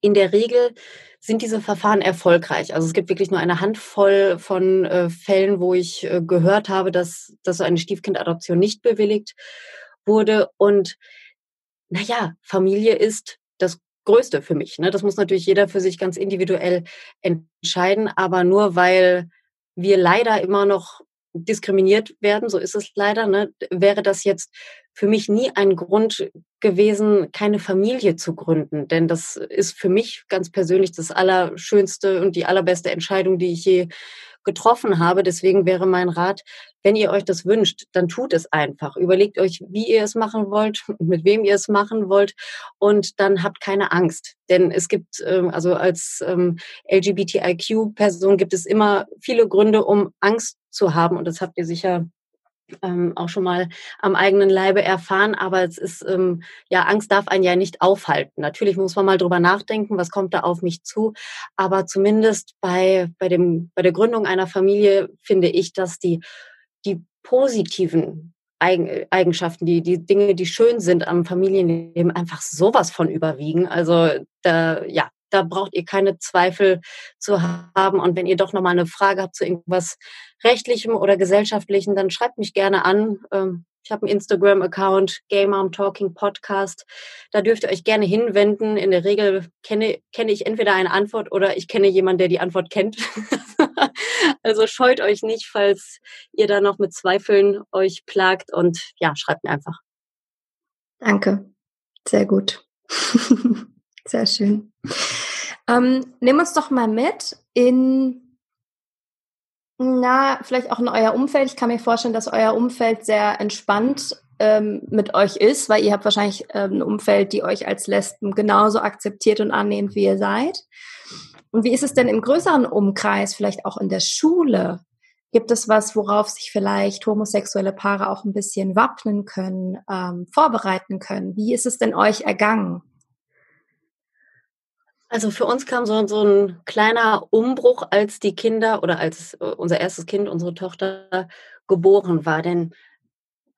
in der Regel sind diese Verfahren erfolgreich. Also es gibt wirklich nur eine Handvoll von äh, Fällen, wo ich äh, gehört habe, dass, dass eine Stiefkindadoption nicht bewilligt wurde. Und naja, Familie ist das Größte für mich. Ne? Das muss natürlich jeder für sich ganz individuell entscheiden, aber nur weil wir leider immer noch diskriminiert werden, so ist es leider, ne, wäre das jetzt für mich nie ein Grund gewesen, keine Familie zu gründen. Denn das ist für mich ganz persönlich das Allerschönste und die allerbeste Entscheidung, die ich je getroffen habe. Deswegen wäre mein Rat, wenn ihr euch das wünscht, dann tut es einfach. Überlegt euch, wie ihr es machen wollt, mit wem ihr es machen wollt und dann habt keine Angst. Denn es gibt, ähm, also als ähm, LGBTIQ-Person gibt es immer viele Gründe, um Angst zu haben. Und das habt ihr sicher ähm, auch schon mal am eigenen Leibe erfahren, aber es ist, ähm, ja, Angst darf einen ja nicht aufhalten. Natürlich muss man mal drüber nachdenken, was kommt da auf mich zu, aber zumindest bei, bei dem, bei der Gründung einer Familie finde ich, dass die, die positiven Eigenschaften, die, die Dinge, die schön sind am Familienleben, einfach sowas von überwiegen. Also da, ja, da braucht ihr keine Zweifel zu haben. Und wenn ihr doch nochmal eine Frage habt zu irgendwas Rechtlichem oder Gesellschaftlichem, dann schreibt mich gerne an. Ähm, ich habe einen Instagram-Account, Game Mom Talking Podcast. Da dürft ihr euch gerne hinwenden. In der Regel kenne, kenne ich entweder eine Antwort oder ich kenne jemanden, der die Antwort kennt. also scheut euch nicht, falls ihr da noch mit Zweifeln euch plagt und ja, schreibt mir einfach. Danke. Sehr gut. Sehr schön. Ähm, nimm uns doch mal mit in, na, vielleicht auch in euer Umfeld. Ich kann mir vorstellen, dass euer Umfeld sehr entspannt ähm, mit euch ist, weil ihr habt wahrscheinlich ähm, ein Umfeld, die euch als Lesben genauso akzeptiert und annehmend, wie ihr seid. Und wie ist es denn im größeren Umkreis, vielleicht auch in der Schule? Gibt es was, worauf sich vielleicht homosexuelle Paare auch ein bisschen wappnen können, ähm, vorbereiten können? Wie ist es denn euch ergangen? Also für uns kam so, so ein kleiner Umbruch, als die Kinder oder als äh, unser erstes Kind, unsere Tochter, geboren war. Denn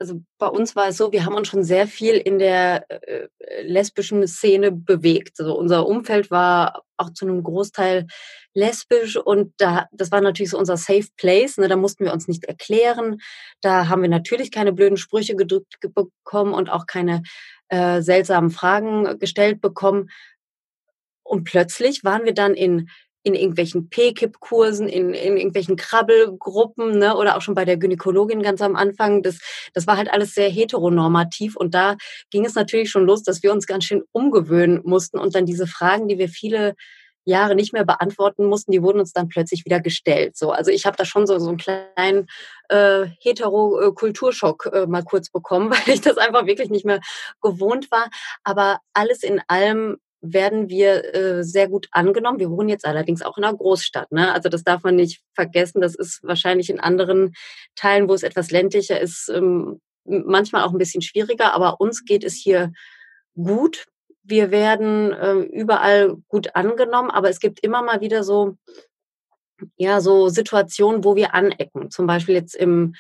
also bei uns war es so, wir haben uns schon sehr viel in der äh, lesbischen Szene bewegt. Also unser Umfeld war auch zu einem Großteil lesbisch und da das war natürlich so unser Safe Place. Ne? Da mussten wir uns nicht erklären. Da haben wir natürlich keine blöden Sprüche gedrückt bekommen und auch keine äh, seltsamen Fragen gestellt bekommen. Und plötzlich waren wir dann in in irgendwelchen P-Kip-Kursen, in, in irgendwelchen Krabbelgruppen, ne, oder auch schon bei der Gynäkologin ganz am Anfang. Das, das war halt alles sehr heteronormativ. Und da ging es natürlich schon los, dass wir uns ganz schön umgewöhnen mussten und dann diese Fragen, die wir viele Jahre nicht mehr beantworten mussten, die wurden uns dann plötzlich wieder gestellt. So, also ich habe da schon so, so einen kleinen äh, hetero-Kulturschock äh, mal kurz bekommen, weil ich das einfach wirklich nicht mehr gewohnt war. Aber alles in allem werden wir äh, sehr gut angenommen. Wir wohnen jetzt allerdings auch in einer Großstadt. Ne? Also das darf man nicht vergessen. Das ist wahrscheinlich in anderen Teilen, wo es etwas ländlicher ist, ähm, manchmal auch ein bisschen schwieriger. Aber uns geht es hier gut. Wir werden äh, überall gut angenommen, aber es gibt immer mal wieder so, ja, so Situationen, wo wir anecken. Zum Beispiel jetzt im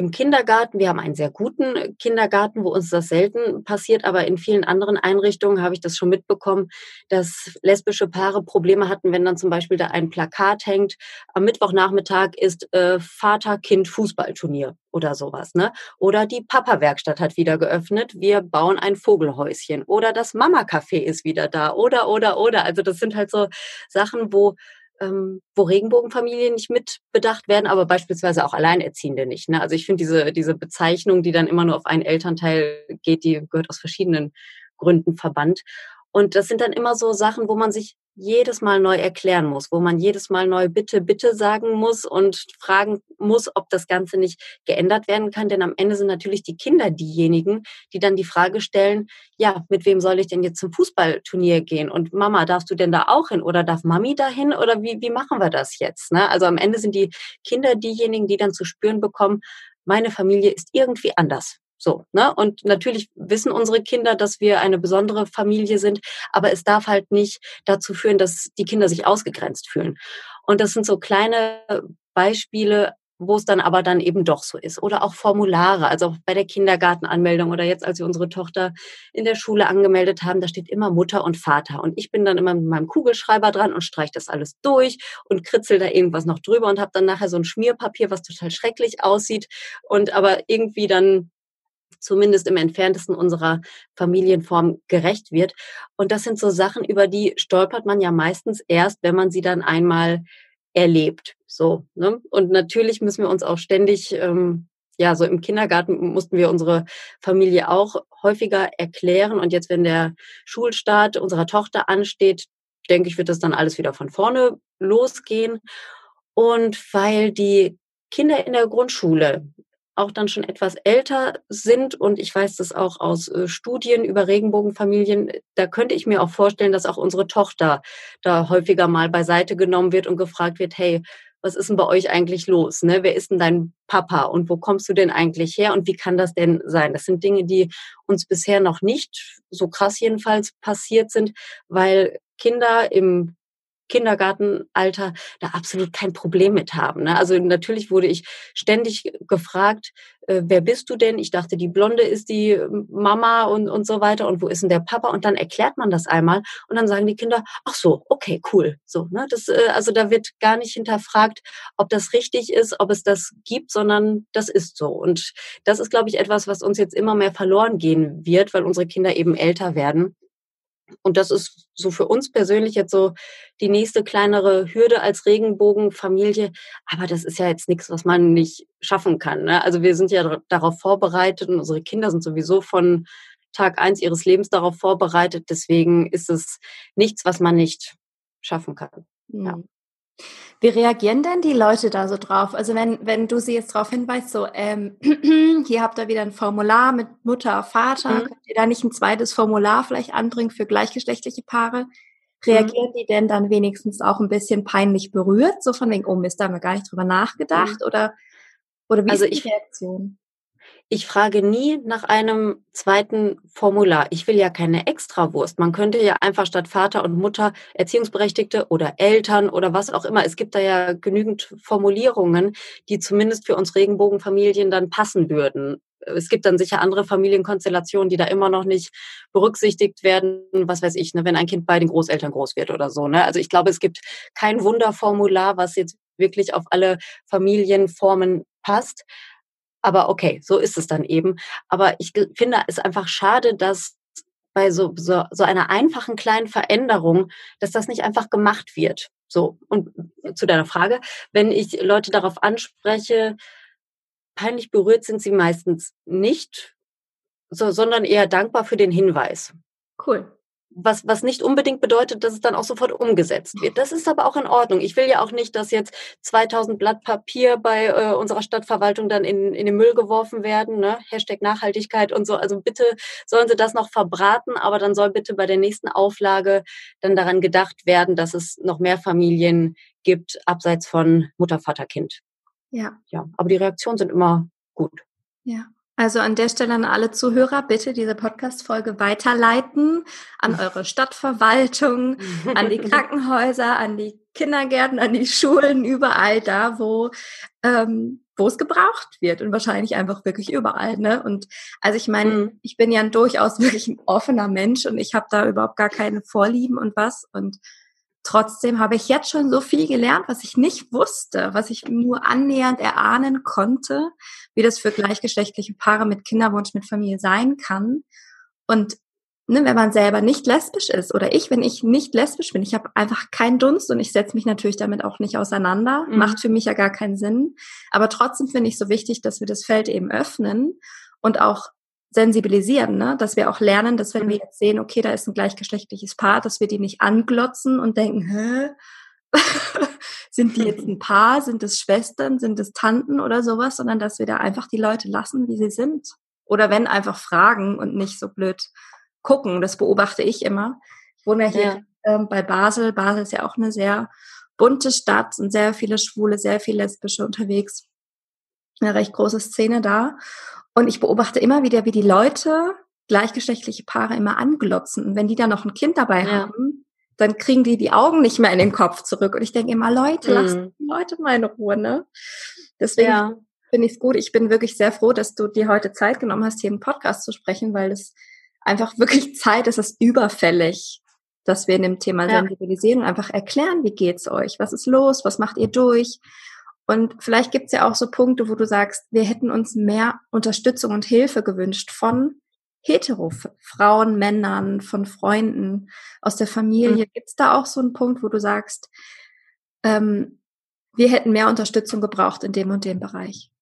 im Kindergarten. Wir haben einen sehr guten Kindergarten, wo uns das selten passiert, aber in vielen anderen Einrichtungen habe ich das schon mitbekommen, dass lesbische Paare Probleme hatten, wenn dann zum Beispiel da ein Plakat hängt. Am Mittwochnachmittag ist äh, Vater-Kind-Fußballturnier oder sowas, ne? Oder die Papa-Werkstatt hat wieder geöffnet. Wir bauen ein Vogelhäuschen. Oder das Mama-Café ist wieder da. Oder, oder, oder. Also das sind halt so Sachen, wo ähm, wo Regenbogenfamilien nicht mitbedacht werden, aber beispielsweise auch Alleinerziehende nicht. Ne? Also ich finde diese, diese Bezeichnung, die dann immer nur auf einen Elternteil geht, die gehört aus verschiedenen Gründen verbannt. Und das sind dann immer so Sachen, wo man sich jedes Mal neu erklären muss, wo man jedes Mal neu bitte, bitte sagen muss und fragen muss, ob das Ganze nicht geändert werden kann. Denn am Ende sind natürlich die Kinder diejenigen, die dann die Frage stellen, ja, mit wem soll ich denn jetzt zum Fußballturnier gehen? Und Mama, darfst du denn da auch hin? Oder darf Mami dahin? Oder wie, wie machen wir das jetzt? Ne? Also am Ende sind die Kinder diejenigen, die dann zu spüren bekommen, meine Familie ist irgendwie anders. So, ne? Und natürlich wissen unsere Kinder, dass wir eine besondere Familie sind, aber es darf halt nicht dazu führen, dass die Kinder sich ausgegrenzt fühlen. Und das sind so kleine Beispiele, wo es dann aber dann eben doch so ist. Oder auch Formulare, also auch bei der Kindergartenanmeldung oder jetzt, als wir unsere Tochter in der Schule angemeldet haben, da steht immer Mutter und Vater. Und ich bin dann immer mit meinem Kugelschreiber dran und streiche das alles durch und kritzel da irgendwas noch drüber und habe dann nachher so ein Schmierpapier, was total schrecklich aussieht und aber irgendwie dann zumindest im entferntesten unserer Familienform gerecht wird. Und das sind so Sachen, über die stolpert man ja meistens erst, wenn man sie dann einmal erlebt. So, ne? Und natürlich müssen wir uns auch ständig ähm, ja, so im Kindergarten mussten wir unsere Familie auch häufiger erklären. Und jetzt, wenn der Schulstart unserer Tochter ansteht, denke ich, wird das dann alles wieder von vorne losgehen. Und weil die Kinder in der Grundschule auch dann schon etwas älter sind und ich weiß das auch aus äh, Studien über Regenbogenfamilien, da könnte ich mir auch vorstellen, dass auch unsere Tochter da häufiger mal beiseite genommen wird und gefragt wird, hey, was ist denn bei euch eigentlich los? Ne? Wer ist denn dein Papa und wo kommst du denn eigentlich her und wie kann das denn sein? Das sind Dinge, die uns bisher noch nicht so krass jedenfalls passiert sind, weil Kinder im Kindergartenalter da absolut kein Problem mit haben. Ne? Also natürlich wurde ich ständig gefragt, äh, wer bist du denn? Ich dachte, die Blonde ist die Mama und, und so weiter. Und wo ist denn der Papa? Und dann erklärt man das einmal und dann sagen die Kinder, ach so, okay, cool. So, ne? das, äh, also da wird gar nicht hinterfragt, ob das richtig ist, ob es das gibt, sondern das ist so. Und das ist, glaube ich, etwas, was uns jetzt immer mehr verloren gehen wird, weil unsere Kinder eben älter werden. Und das ist so für uns persönlich jetzt so die nächste kleinere Hürde als Regenbogenfamilie. Aber das ist ja jetzt nichts, was man nicht schaffen kann. Ne? Also wir sind ja darauf vorbereitet und unsere Kinder sind sowieso von Tag eins ihres Lebens darauf vorbereitet. Deswegen ist es nichts, was man nicht schaffen kann. Ja. Mhm. Wie reagieren denn die Leute da so drauf? Also wenn, wenn du sie jetzt darauf hinweist, so, ähm, hier habt ihr wieder ein Formular mit Mutter, Vater, mhm. könnt ihr da nicht ein zweites Formular vielleicht anbringen für gleichgeschlechtliche Paare? Reagieren mhm. die denn dann wenigstens auch ein bisschen peinlich berührt? So von wegen, oh Mist, da haben wir gar nicht drüber nachgedacht? Mhm. Oder, oder wie also ist die Reaktion? Ich frage nie nach einem zweiten Formular. Ich will ja keine Extrawurst. Man könnte ja einfach statt Vater und Mutter Erziehungsberechtigte oder Eltern oder was auch immer. Es gibt da ja genügend Formulierungen, die zumindest für uns Regenbogenfamilien dann passen würden. Es gibt dann sicher andere Familienkonstellationen, die da immer noch nicht berücksichtigt werden. Was weiß ich, ne, wenn ein Kind bei den Großeltern groß wird oder so. Ne? Also ich glaube, es gibt kein Wunderformular, was jetzt wirklich auf alle Familienformen passt. Aber okay, so ist es dann eben. Aber ich finde es einfach schade, dass bei so, so, so einer einfachen kleinen Veränderung, dass das nicht einfach gemacht wird. So, und zu deiner Frage, wenn ich Leute darauf anspreche, peinlich berührt sind sie meistens nicht, so, sondern eher dankbar für den Hinweis. Cool was, was nicht unbedingt bedeutet, dass es dann auch sofort umgesetzt wird. Das ist aber auch in Ordnung. Ich will ja auch nicht, dass jetzt 2000 Blatt Papier bei äh, unserer Stadtverwaltung dann in, in den Müll geworfen werden. Ne? Hashtag Nachhaltigkeit und so. Also bitte sollen sie das noch verbraten, aber dann soll bitte bei der nächsten Auflage dann daran gedacht werden, dass es noch mehr Familien gibt, abseits von Mutter, Vater, Kind. Ja. Ja, aber die Reaktionen sind immer gut. Ja. Also an der Stelle an alle Zuhörer, bitte diese Podcast-Folge weiterleiten an eure Stadtverwaltung, an die Krankenhäuser, an die Kindergärten, an die Schulen, überall da, wo, ähm, wo es gebraucht wird und wahrscheinlich einfach wirklich überall. Ne? Und also ich meine, mhm. ich bin ja ein durchaus wirklich ein offener Mensch und ich habe da überhaupt gar keine Vorlieben und was. Und Trotzdem habe ich jetzt schon so viel gelernt, was ich nicht wusste, was ich nur annähernd erahnen konnte, wie das für gleichgeschlechtliche Paare mit Kinderwunsch, mit Familie sein kann. Und ne, wenn man selber nicht lesbisch ist oder ich, wenn ich nicht lesbisch bin, ich habe einfach keinen Dunst und ich setze mich natürlich damit auch nicht auseinander, mhm. macht für mich ja gar keinen Sinn. Aber trotzdem finde ich so wichtig, dass wir das Feld eben öffnen und auch sensibilisieren, ne? dass wir auch lernen, dass wenn wir mhm. jetzt sehen, okay, da ist ein gleichgeschlechtliches Paar, dass wir die nicht anglotzen und denken, hä? sind die jetzt ein Paar, sind es Schwestern, sind es Tanten oder sowas, sondern dass wir da einfach die Leute lassen, wie sie sind. Oder wenn einfach fragen und nicht so blöd gucken. Das beobachte ich immer. Ich wohne ja hier ja. Ähm, bei Basel. Basel ist ja auch eine sehr bunte Stadt und sehr viele Schwule, sehr viel Lesbische unterwegs. Eine recht große Szene da. Und ich beobachte immer wieder, wie die Leute gleichgeschlechtliche Paare immer anglotzen. Und wenn die dann noch ein Kind dabei ja. haben, dann kriegen die die Augen nicht mehr in den Kopf zurück. Und ich denke immer, Leute, mhm. lasst die Leute mal in Ruhe, ne? Deswegen ja. finde ich es gut. Ich bin wirklich sehr froh, dass du dir heute Zeit genommen hast, hier im Podcast zu sprechen, weil es einfach wirklich Zeit ist, es überfällig, dass wir in dem Thema ja. sensibilisieren und einfach erklären, wie geht's euch? Was ist los? Was macht ihr durch? Und vielleicht gibt es ja auch so Punkte, wo du sagst, wir hätten uns mehr Unterstützung und Hilfe gewünscht von Hetero-Frauen, Männern, von Freunden aus der Familie. Mhm. Gibt es da auch so einen Punkt, wo du sagst, ähm, wir hätten mehr Unterstützung gebraucht in dem und dem Bereich?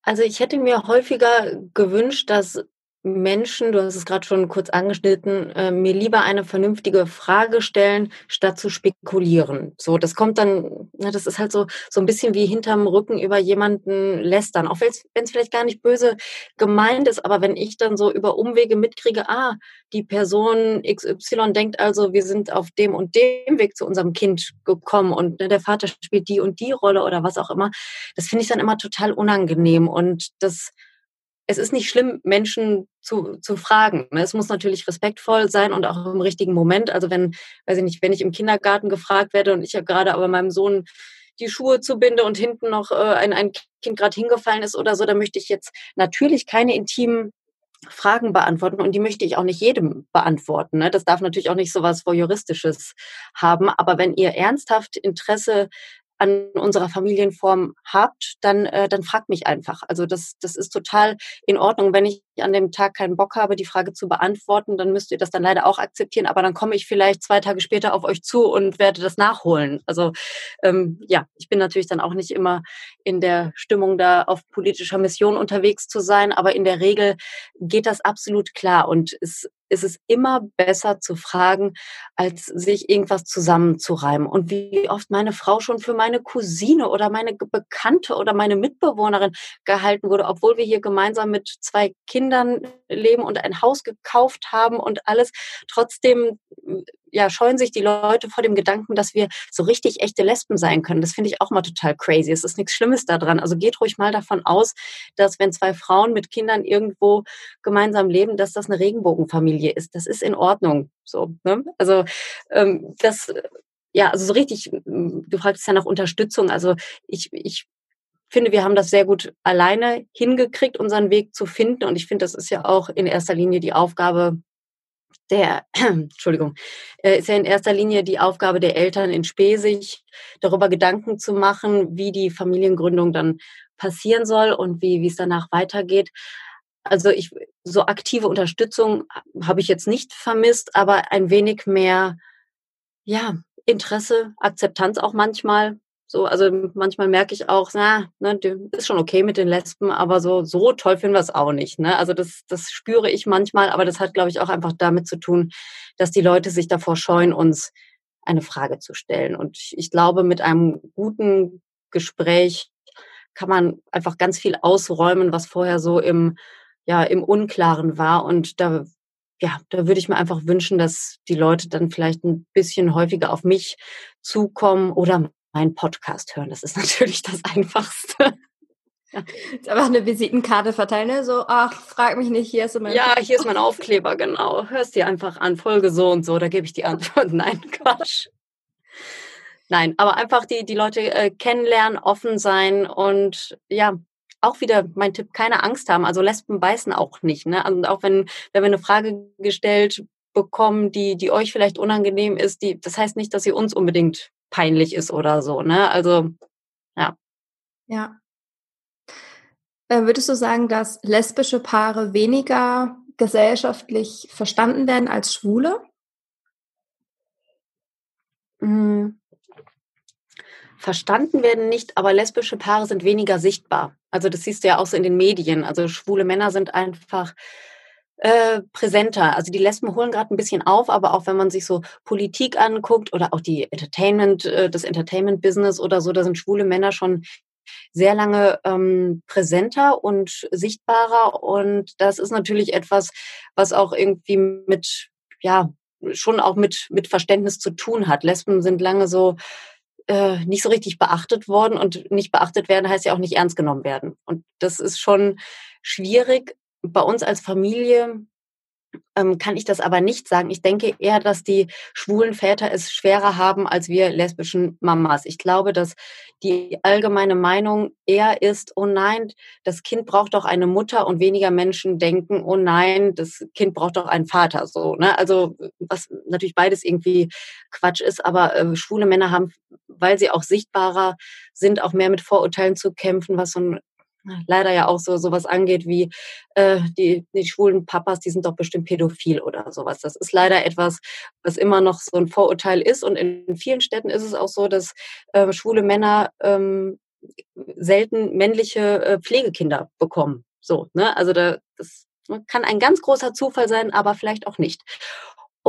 Also ich hätte mir häufiger gewünscht, dass Menschen, du hast es gerade schon kurz angeschnitten, äh, mir lieber eine vernünftige Frage stellen, statt zu spekulieren. So, das kommt dann, na, das ist halt so, so ein bisschen wie hinterm Rücken über jemanden lästern. Auch wenn es vielleicht gar nicht böse gemeint ist, aber wenn ich dann so über Umwege mitkriege, ah, die Person XY denkt also, wir sind auf dem und dem Weg zu unserem Kind gekommen und ne, der Vater spielt die und die Rolle oder was auch immer, das finde ich dann immer total unangenehm und das es ist nicht schlimm, Menschen zu, zu fragen. Ne? Es muss natürlich respektvoll sein und auch im richtigen Moment. Also wenn, weiß ich nicht, wenn ich im Kindergarten gefragt werde und ich ja gerade aber meinem Sohn die Schuhe zubinde und hinten noch äh, ein, ein Kind gerade hingefallen ist oder so, dann möchte ich jetzt natürlich keine intimen Fragen beantworten und die möchte ich auch nicht jedem beantworten. Ne? Das darf natürlich auch nicht so was Voyeuristisches haben. Aber wenn ihr ernsthaft Interesse an unserer Familienform habt, dann, äh, dann fragt mich einfach. Also das, das ist total in Ordnung. Wenn ich an dem Tag keinen Bock habe, die Frage zu beantworten, dann müsst ihr das dann leider auch akzeptieren. Aber dann komme ich vielleicht zwei Tage später auf euch zu und werde das nachholen. Also ähm, ja, ich bin natürlich dann auch nicht immer in der Stimmung, da auf politischer Mission unterwegs zu sein. Aber in der Regel geht das absolut klar. Und es ist es immer besser zu fragen, als sich irgendwas zusammenzureimen. Und wie oft meine Frau schon für meine Cousine oder meine Bekannte oder meine Mitbewohnerin gehalten wurde, obwohl wir hier gemeinsam mit zwei Kindern leben und ein Haus gekauft haben und alles. Trotzdem ja, scheuen sich die Leute vor dem Gedanken, dass wir so richtig echte Lesben sein können. Das finde ich auch mal total crazy. Es ist nichts Schlimmes daran. Also geht ruhig mal davon aus, dass wenn zwei Frauen mit Kindern irgendwo gemeinsam leben, dass das eine Regenbogenfamilie ist. Das ist in Ordnung. So, ne? Also ähm, das, ja, also so richtig, du fragst ja nach Unterstützung. Also ich, ich finde, wir haben das sehr gut alleine hingekriegt, unseren Weg zu finden. Und ich finde, das ist ja auch in erster Linie die Aufgabe der, Entschuldigung, äh, ist ja in erster Linie die Aufgabe der Eltern in Spee, sich darüber Gedanken zu machen, wie die Familiengründung dann passieren soll und wie, wie es danach weitergeht. Also ich, so aktive Unterstützung habe ich jetzt nicht vermisst, aber ein wenig mehr, ja, Interesse, Akzeptanz auch manchmal. So, also manchmal merke ich auch, na, ne, ist schon okay mit den Lesben, aber so, so toll finden wir es auch nicht. Ne? Also das, das spüre ich manchmal, aber das hat, glaube ich, auch einfach damit zu tun, dass die Leute sich davor scheuen, uns eine Frage zu stellen. Und ich glaube, mit einem guten Gespräch kann man einfach ganz viel ausräumen, was vorher so im, ja, im Unklaren war. Und da, ja, da würde ich mir einfach wünschen, dass die Leute dann vielleicht ein bisschen häufiger auf mich zukommen oder meinen Podcast hören. Das ist natürlich das Einfachste. Ja. Jetzt einfach eine Visitenkarte verteilen, ne? so, ach, frag mich nicht, hier ist mein Ja, hier ist mein Aufkleber, genau. Hörst dir einfach an, Folge so und so, da gebe ich die Antwort. Nein, Quatsch. Nein, aber einfach die, die Leute äh, kennenlernen, offen sein und ja, auch wieder mein Tipp, keine Angst haben. Also Lesben beißen auch nicht. Ne? Und also auch wenn, wenn wir eine Frage gestellt bekommen, die, die euch vielleicht unangenehm ist, die, das heißt nicht, dass sie uns unbedingt peinlich ist oder so. Ne? Also ja. Ja. Äh, würdest du sagen, dass lesbische Paare weniger gesellschaftlich verstanden werden als Schwule? Hm. Verstanden werden nicht, aber lesbische Paare sind weniger sichtbar. Also das siehst du ja auch so in den Medien. Also schwule Männer sind einfach äh, präsenter. Also die Lesben holen gerade ein bisschen auf, aber auch wenn man sich so Politik anguckt oder auch die Entertainment, äh, das Entertainment-Business oder so, da sind schwule Männer schon sehr lange ähm, präsenter und sichtbarer. Und das ist natürlich etwas, was auch irgendwie mit, ja, schon auch mit, mit Verständnis zu tun hat. Lesben sind lange so äh, nicht so richtig beachtet worden und nicht beachtet werden heißt ja auch nicht ernst genommen werden. Und das ist schon schwierig, bei uns als Familie ähm, kann ich das aber nicht sagen. Ich denke eher, dass die schwulen Väter es schwerer haben als wir lesbischen Mamas. Ich glaube, dass die allgemeine Meinung eher ist, oh nein, das Kind braucht doch eine Mutter und weniger Menschen denken, oh nein, das Kind braucht doch einen Vater. So, ne? Also was natürlich beides irgendwie Quatsch ist, aber äh, schwule Männer haben, weil sie auch sichtbarer sind, auch mehr mit Vorurteilen zu kämpfen, was so ein leider ja auch so sowas angeht wie äh, die, die schwulen Papas, die sind doch bestimmt pädophil oder sowas. Das ist leider etwas, was immer noch so ein Vorurteil ist. Und in vielen Städten ist es auch so, dass äh, schwule Männer ähm, selten männliche äh, Pflegekinder bekommen. So, ne? Also da, das kann ein ganz großer Zufall sein, aber vielleicht auch nicht.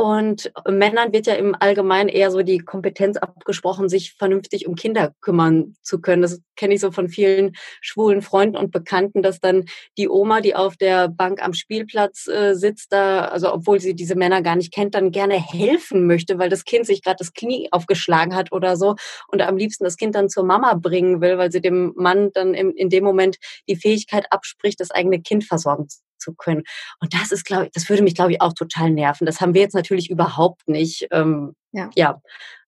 Und Männern wird ja im Allgemeinen eher so die Kompetenz abgesprochen, sich vernünftig um Kinder kümmern zu können. Das kenne ich so von vielen schwulen Freunden und Bekannten, dass dann die Oma, die auf der Bank am Spielplatz äh, sitzt, da, also obwohl sie diese Männer gar nicht kennt, dann gerne helfen möchte, weil das Kind sich gerade das Knie aufgeschlagen hat oder so und am liebsten das Kind dann zur Mama bringen will, weil sie dem Mann dann in, in dem Moment die Fähigkeit abspricht, das eigene Kind versorgen zu können. Und das ist, glaube ich, das würde mich, glaube ich, auch total nerven. Das haben wir jetzt natürlich überhaupt nicht. Ähm, ja. ja,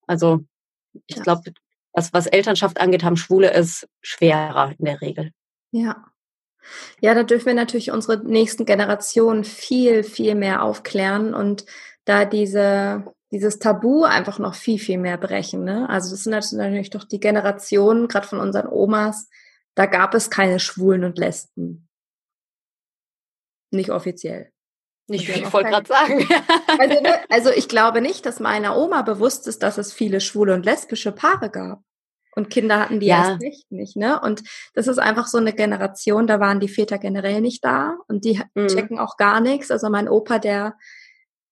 also ich ja. glaube, was, was Elternschaft angeht, haben Schwule es schwerer in der Regel. Ja. Ja, da dürfen wir natürlich unsere nächsten Generationen viel, viel mehr aufklären und da diese, dieses Tabu einfach noch viel, viel mehr brechen. Ne? Also das sind natürlich doch die Generationen, gerade von unseren Omas, da gab es keine Schwulen und Lesben. Nicht offiziell. Nicht, ich wollte gerade sagen. also, ne, also ich glaube nicht, dass meiner Oma bewusst ist, dass es viele schwule und lesbische Paare gab. Und Kinder hatten die ja. erst recht nicht, ne? Und das ist einfach so eine Generation, da waren die Väter generell nicht da und die mhm. checken auch gar nichts. Also mein Opa, der,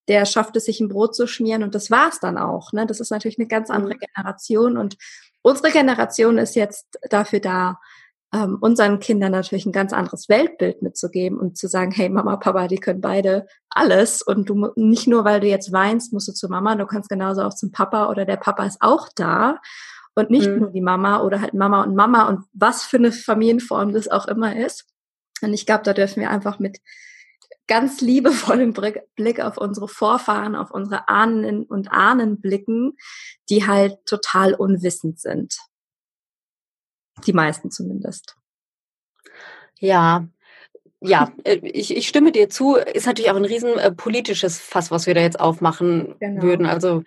der schafft es, sich ein Brot zu schmieren und das war's dann auch, ne? Das ist natürlich eine ganz andere mhm. Generation und unsere Generation ist jetzt dafür da, ähm, unseren Kindern natürlich ein ganz anderes Weltbild mitzugeben und zu sagen, hey Mama, Papa, die können beide alles und du nicht nur, weil du jetzt weinst, musst du zu Mama, du kannst genauso auch zum Papa oder der Papa ist auch da und nicht mhm. nur die Mama oder halt Mama und Mama und was für eine Familienform das auch immer ist. Und ich glaube, da dürfen wir einfach mit ganz liebevollem Blick auf unsere Vorfahren, auf unsere Ahnen und Ahnen blicken, die halt total unwissend sind. Die meisten zumindest. Ja, ja, äh, ich, ich stimme dir zu. Ist natürlich auch ein riesen äh, politisches Fass, was wir da jetzt aufmachen genau. würden. Also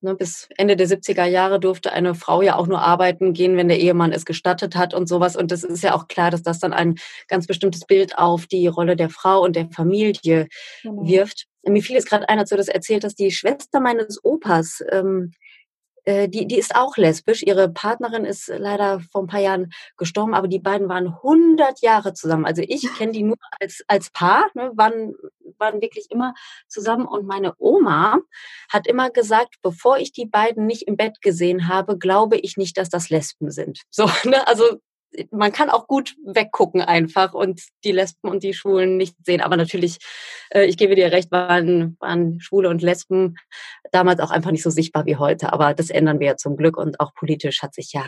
ne, bis Ende der 70er Jahre durfte eine Frau ja auch nur arbeiten gehen, wenn der Ehemann es gestattet hat und sowas. Und das ist ja auch klar, dass das dann ein ganz bestimmtes Bild auf die Rolle der Frau und der Familie genau. wirft. Mir fiel jetzt gerade einer zu, das erzählt, dass die Schwester meines Opas ähm, äh, die, die ist auch lesbisch. Ihre Partnerin ist leider vor ein paar Jahren gestorben, aber die beiden waren 100 Jahre zusammen. Also ich kenne die nur als, als Paar, ne, waren, waren wirklich immer zusammen. Und meine Oma hat immer gesagt, bevor ich die beiden nicht im Bett gesehen habe, glaube ich nicht, dass das Lesben sind. So, ne, also man kann auch gut weggucken einfach und die Lesben und die Schwulen nicht sehen. Aber natürlich, äh, ich gebe dir recht, waren, waren Schwule und Lesben damals auch einfach nicht so sichtbar wie heute. Aber das ändern wir ja zum Glück und auch politisch hat sich ja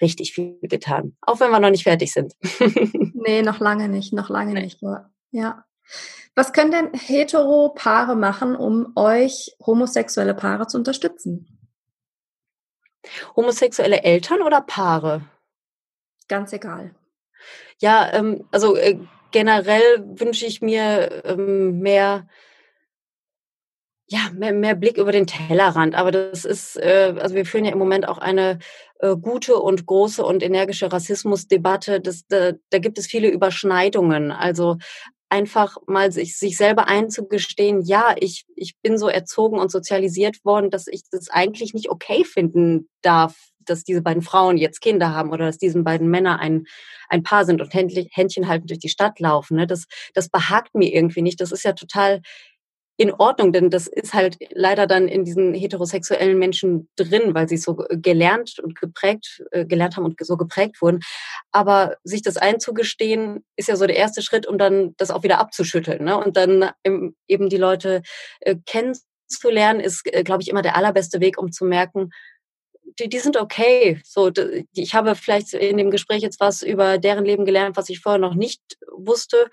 richtig viel getan. Auch wenn wir noch nicht fertig sind. nee, noch lange nicht, noch lange nee. nicht. Ja. Was können denn hetero Paare machen, um euch homosexuelle Paare zu unterstützen? Homosexuelle Eltern oder Paare? Ganz egal. Ja, ähm, also äh, generell wünsche ich mir ähm, mehr, ja, mehr, mehr Blick über den Tellerrand. Aber das ist, äh, also wir führen ja im Moment auch eine äh, gute und große und energische Rassismusdebatte. Da, da gibt es viele Überschneidungen. Also einfach mal sich, sich selber einzugestehen, ja, ich, ich bin so erzogen und sozialisiert worden, dass ich das eigentlich nicht okay finden darf, dass diese beiden Frauen jetzt Kinder haben oder dass diesen beiden Männer ein, ein Paar sind und Händchen halten durch die Stadt laufen. Ne? Das, das behagt mir irgendwie nicht. Das ist ja total in Ordnung, denn das ist halt leider dann in diesen heterosexuellen Menschen drin, weil sie so gelernt und geprägt, äh, gelernt haben und so geprägt wurden. Aber sich das einzugestehen, ist ja so der erste Schritt, um dann das auch wieder abzuschütteln. Ne? Und dann eben die Leute äh, kennenzulernen, ist, äh, glaube ich, immer der allerbeste Weg, um zu merken, die, die sind okay. So, die, ich habe vielleicht in dem Gespräch jetzt was über deren Leben gelernt, was ich vorher noch nicht wusste.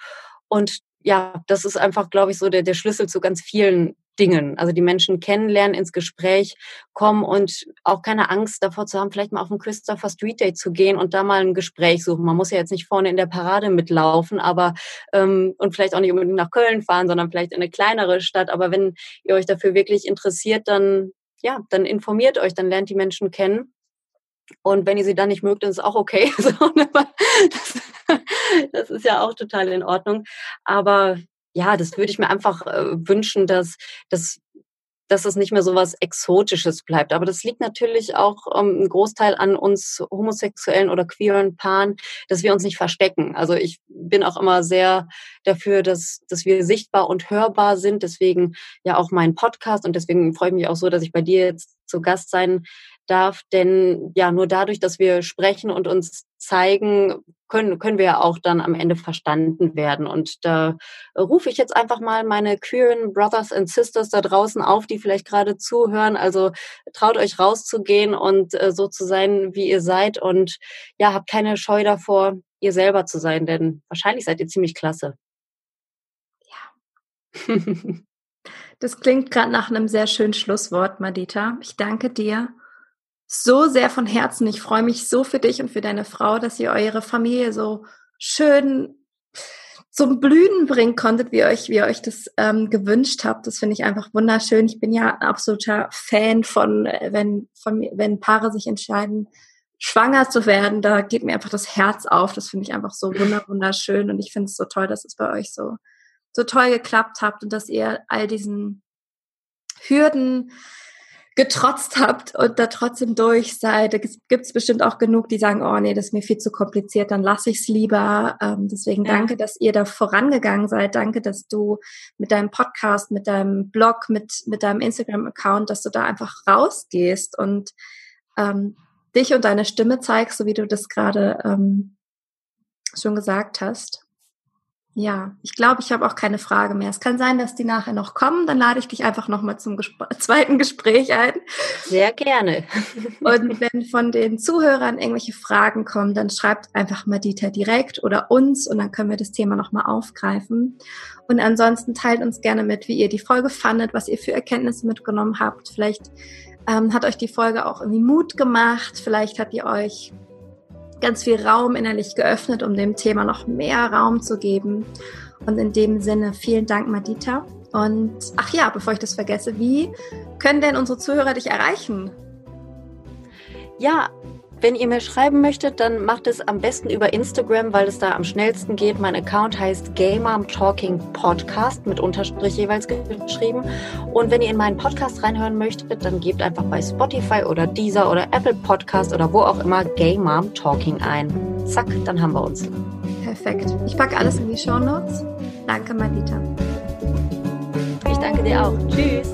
Und ja, das ist einfach, glaube ich, so der, der Schlüssel zu ganz vielen Dingen. Also die Menschen kennenlernen, ins Gespräch kommen und auch keine Angst davor zu haben, vielleicht mal auf ein Christopher Street Day zu gehen und da mal ein Gespräch suchen. Man muss ja jetzt nicht vorne in der Parade mitlaufen, aber ähm, und vielleicht auch nicht unbedingt nach Köln fahren, sondern vielleicht in eine kleinere Stadt. Aber wenn ihr euch dafür wirklich interessiert, dann ja, dann informiert euch, dann lernt die Menschen kennen. Und wenn ihr sie dann nicht mögt, dann ist es auch okay. Ne, das, das ist ja auch total in Ordnung. Aber ja, das würde ich mir einfach äh, wünschen, dass, dass dass es nicht mehr so was Exotisches bleibt. Aber das liegt natürlich auch ähm, ein Großteil an uns homosexuellen oder queeren Paaren, dass wir uns nicht verstecken. Also ich bin auch immer sehr dafür, dass, dass wir sichtbar und hörbar sind. Deswegen ja auch mein Podcast und deswegen freue ich mich auch so, dass ich bei dir jetzt zu Gast sein darf. Denn ja, nur dadurch, dass wir sprechen und uns zeigen, können, können wir ja auch dann am Ende verstanden werden. Und da rufe ich jetzt einfach mal meine queeren Brothers and Sisters da draußen auf, die vielleicht gerade zuhören. Also traut euch rauszugehen und äh, so zu sein, wie ihr seid. Und ja, habt keine Scheu davor, ihr selber zu sein, denn wahrscheinlich seid ihr ziemlich klasse. Ja. das klingt gerade nach einem sehr schönen Schlusswort, Madita. Ich danke dir so sehr von Herzen. Ich freue mich so für dich und für deine Frau, dass ihr eure Familie so schön zum Blühen bringen konntet, wie ihr euch, wie euch das ähm, gewünscht habt. Das finde ich einfach wunderschön. Ich bin ja ein absoluter Fan von, äh, wenn, von, wenn Paare sich entscheiden, schwanger zu werden. Da geht mir einfach das Herz auf. Das finde ich einfach so wunderschön. Und ich finde es so toll, dass es bei euch so, so toll geklappt habt und dass ihr all diesen Hürden getrotzt habt und da trotzdem durch seid. Da gibt es bestimmt auch genug, die sagen, oh nee, das ist mir viel zu kompliziert, dann lasse ich es lieber. Ähm, deswegen ja. danke, dass ihr da vorangegangen seid. Danke, dass du mit deinem Podcast, mit deinem Blog, mit, mit deinem Instagram-Account, dass du da einfach rausgehst und ähm, dich und deine Stimme zeigst, so wie du das gerade ähm, schon gesagt hast. Ja, ich glaube, ich habe auch keine Frage mehr. Es kann sein, dass die nachher noch kommen. Dann lade ich dich einfach nochmal zum Gespr zweiten Gespräch ein. Sehr gerne. Und wenn von den Zuhörern irgendwelche Fragen kommen, dann schreibt einfach Madita direkt oder uns und dann können wir das Thema nochmal aufgreifen. Und ansonsten teilt uns gerne mit, wie ihr die Folge fandet, was ihr für Erkenntnisse mitgenommen habt. Vielleicht ähm, hat euch die Folge auch irgendwie Mut gemacht. Vielleicht habt ihr euch ganz viel Raum innerlich geöffnet, um dem Thema noch mehr Raum zu geben. Und in dem Sinne vielen Dank, Madita. Und ach ja, bevor ich das vergesse, wie können denn unsere Zuhörer dich erreichen? Ja, wenn ihr mir schreiben möchtet, dann macht es am besten über Instagram, weil es da am schnellsten geht. Mein Account heißt Gamer Talking Podcast mit Unterstrich jeweils geschrieben. Und wenn ihr in meinen Podcast reinhören möchtet, dann gebt einfach bei Spotify oder Deezer oder Apple Podcast oder wo auch immer Gay Mom Talking ein. Zack, dann haben wir uns. Perfekt. Ich packe alles in die Show Notes. Danke, Madita. Ich danke dir auch. Tschüss.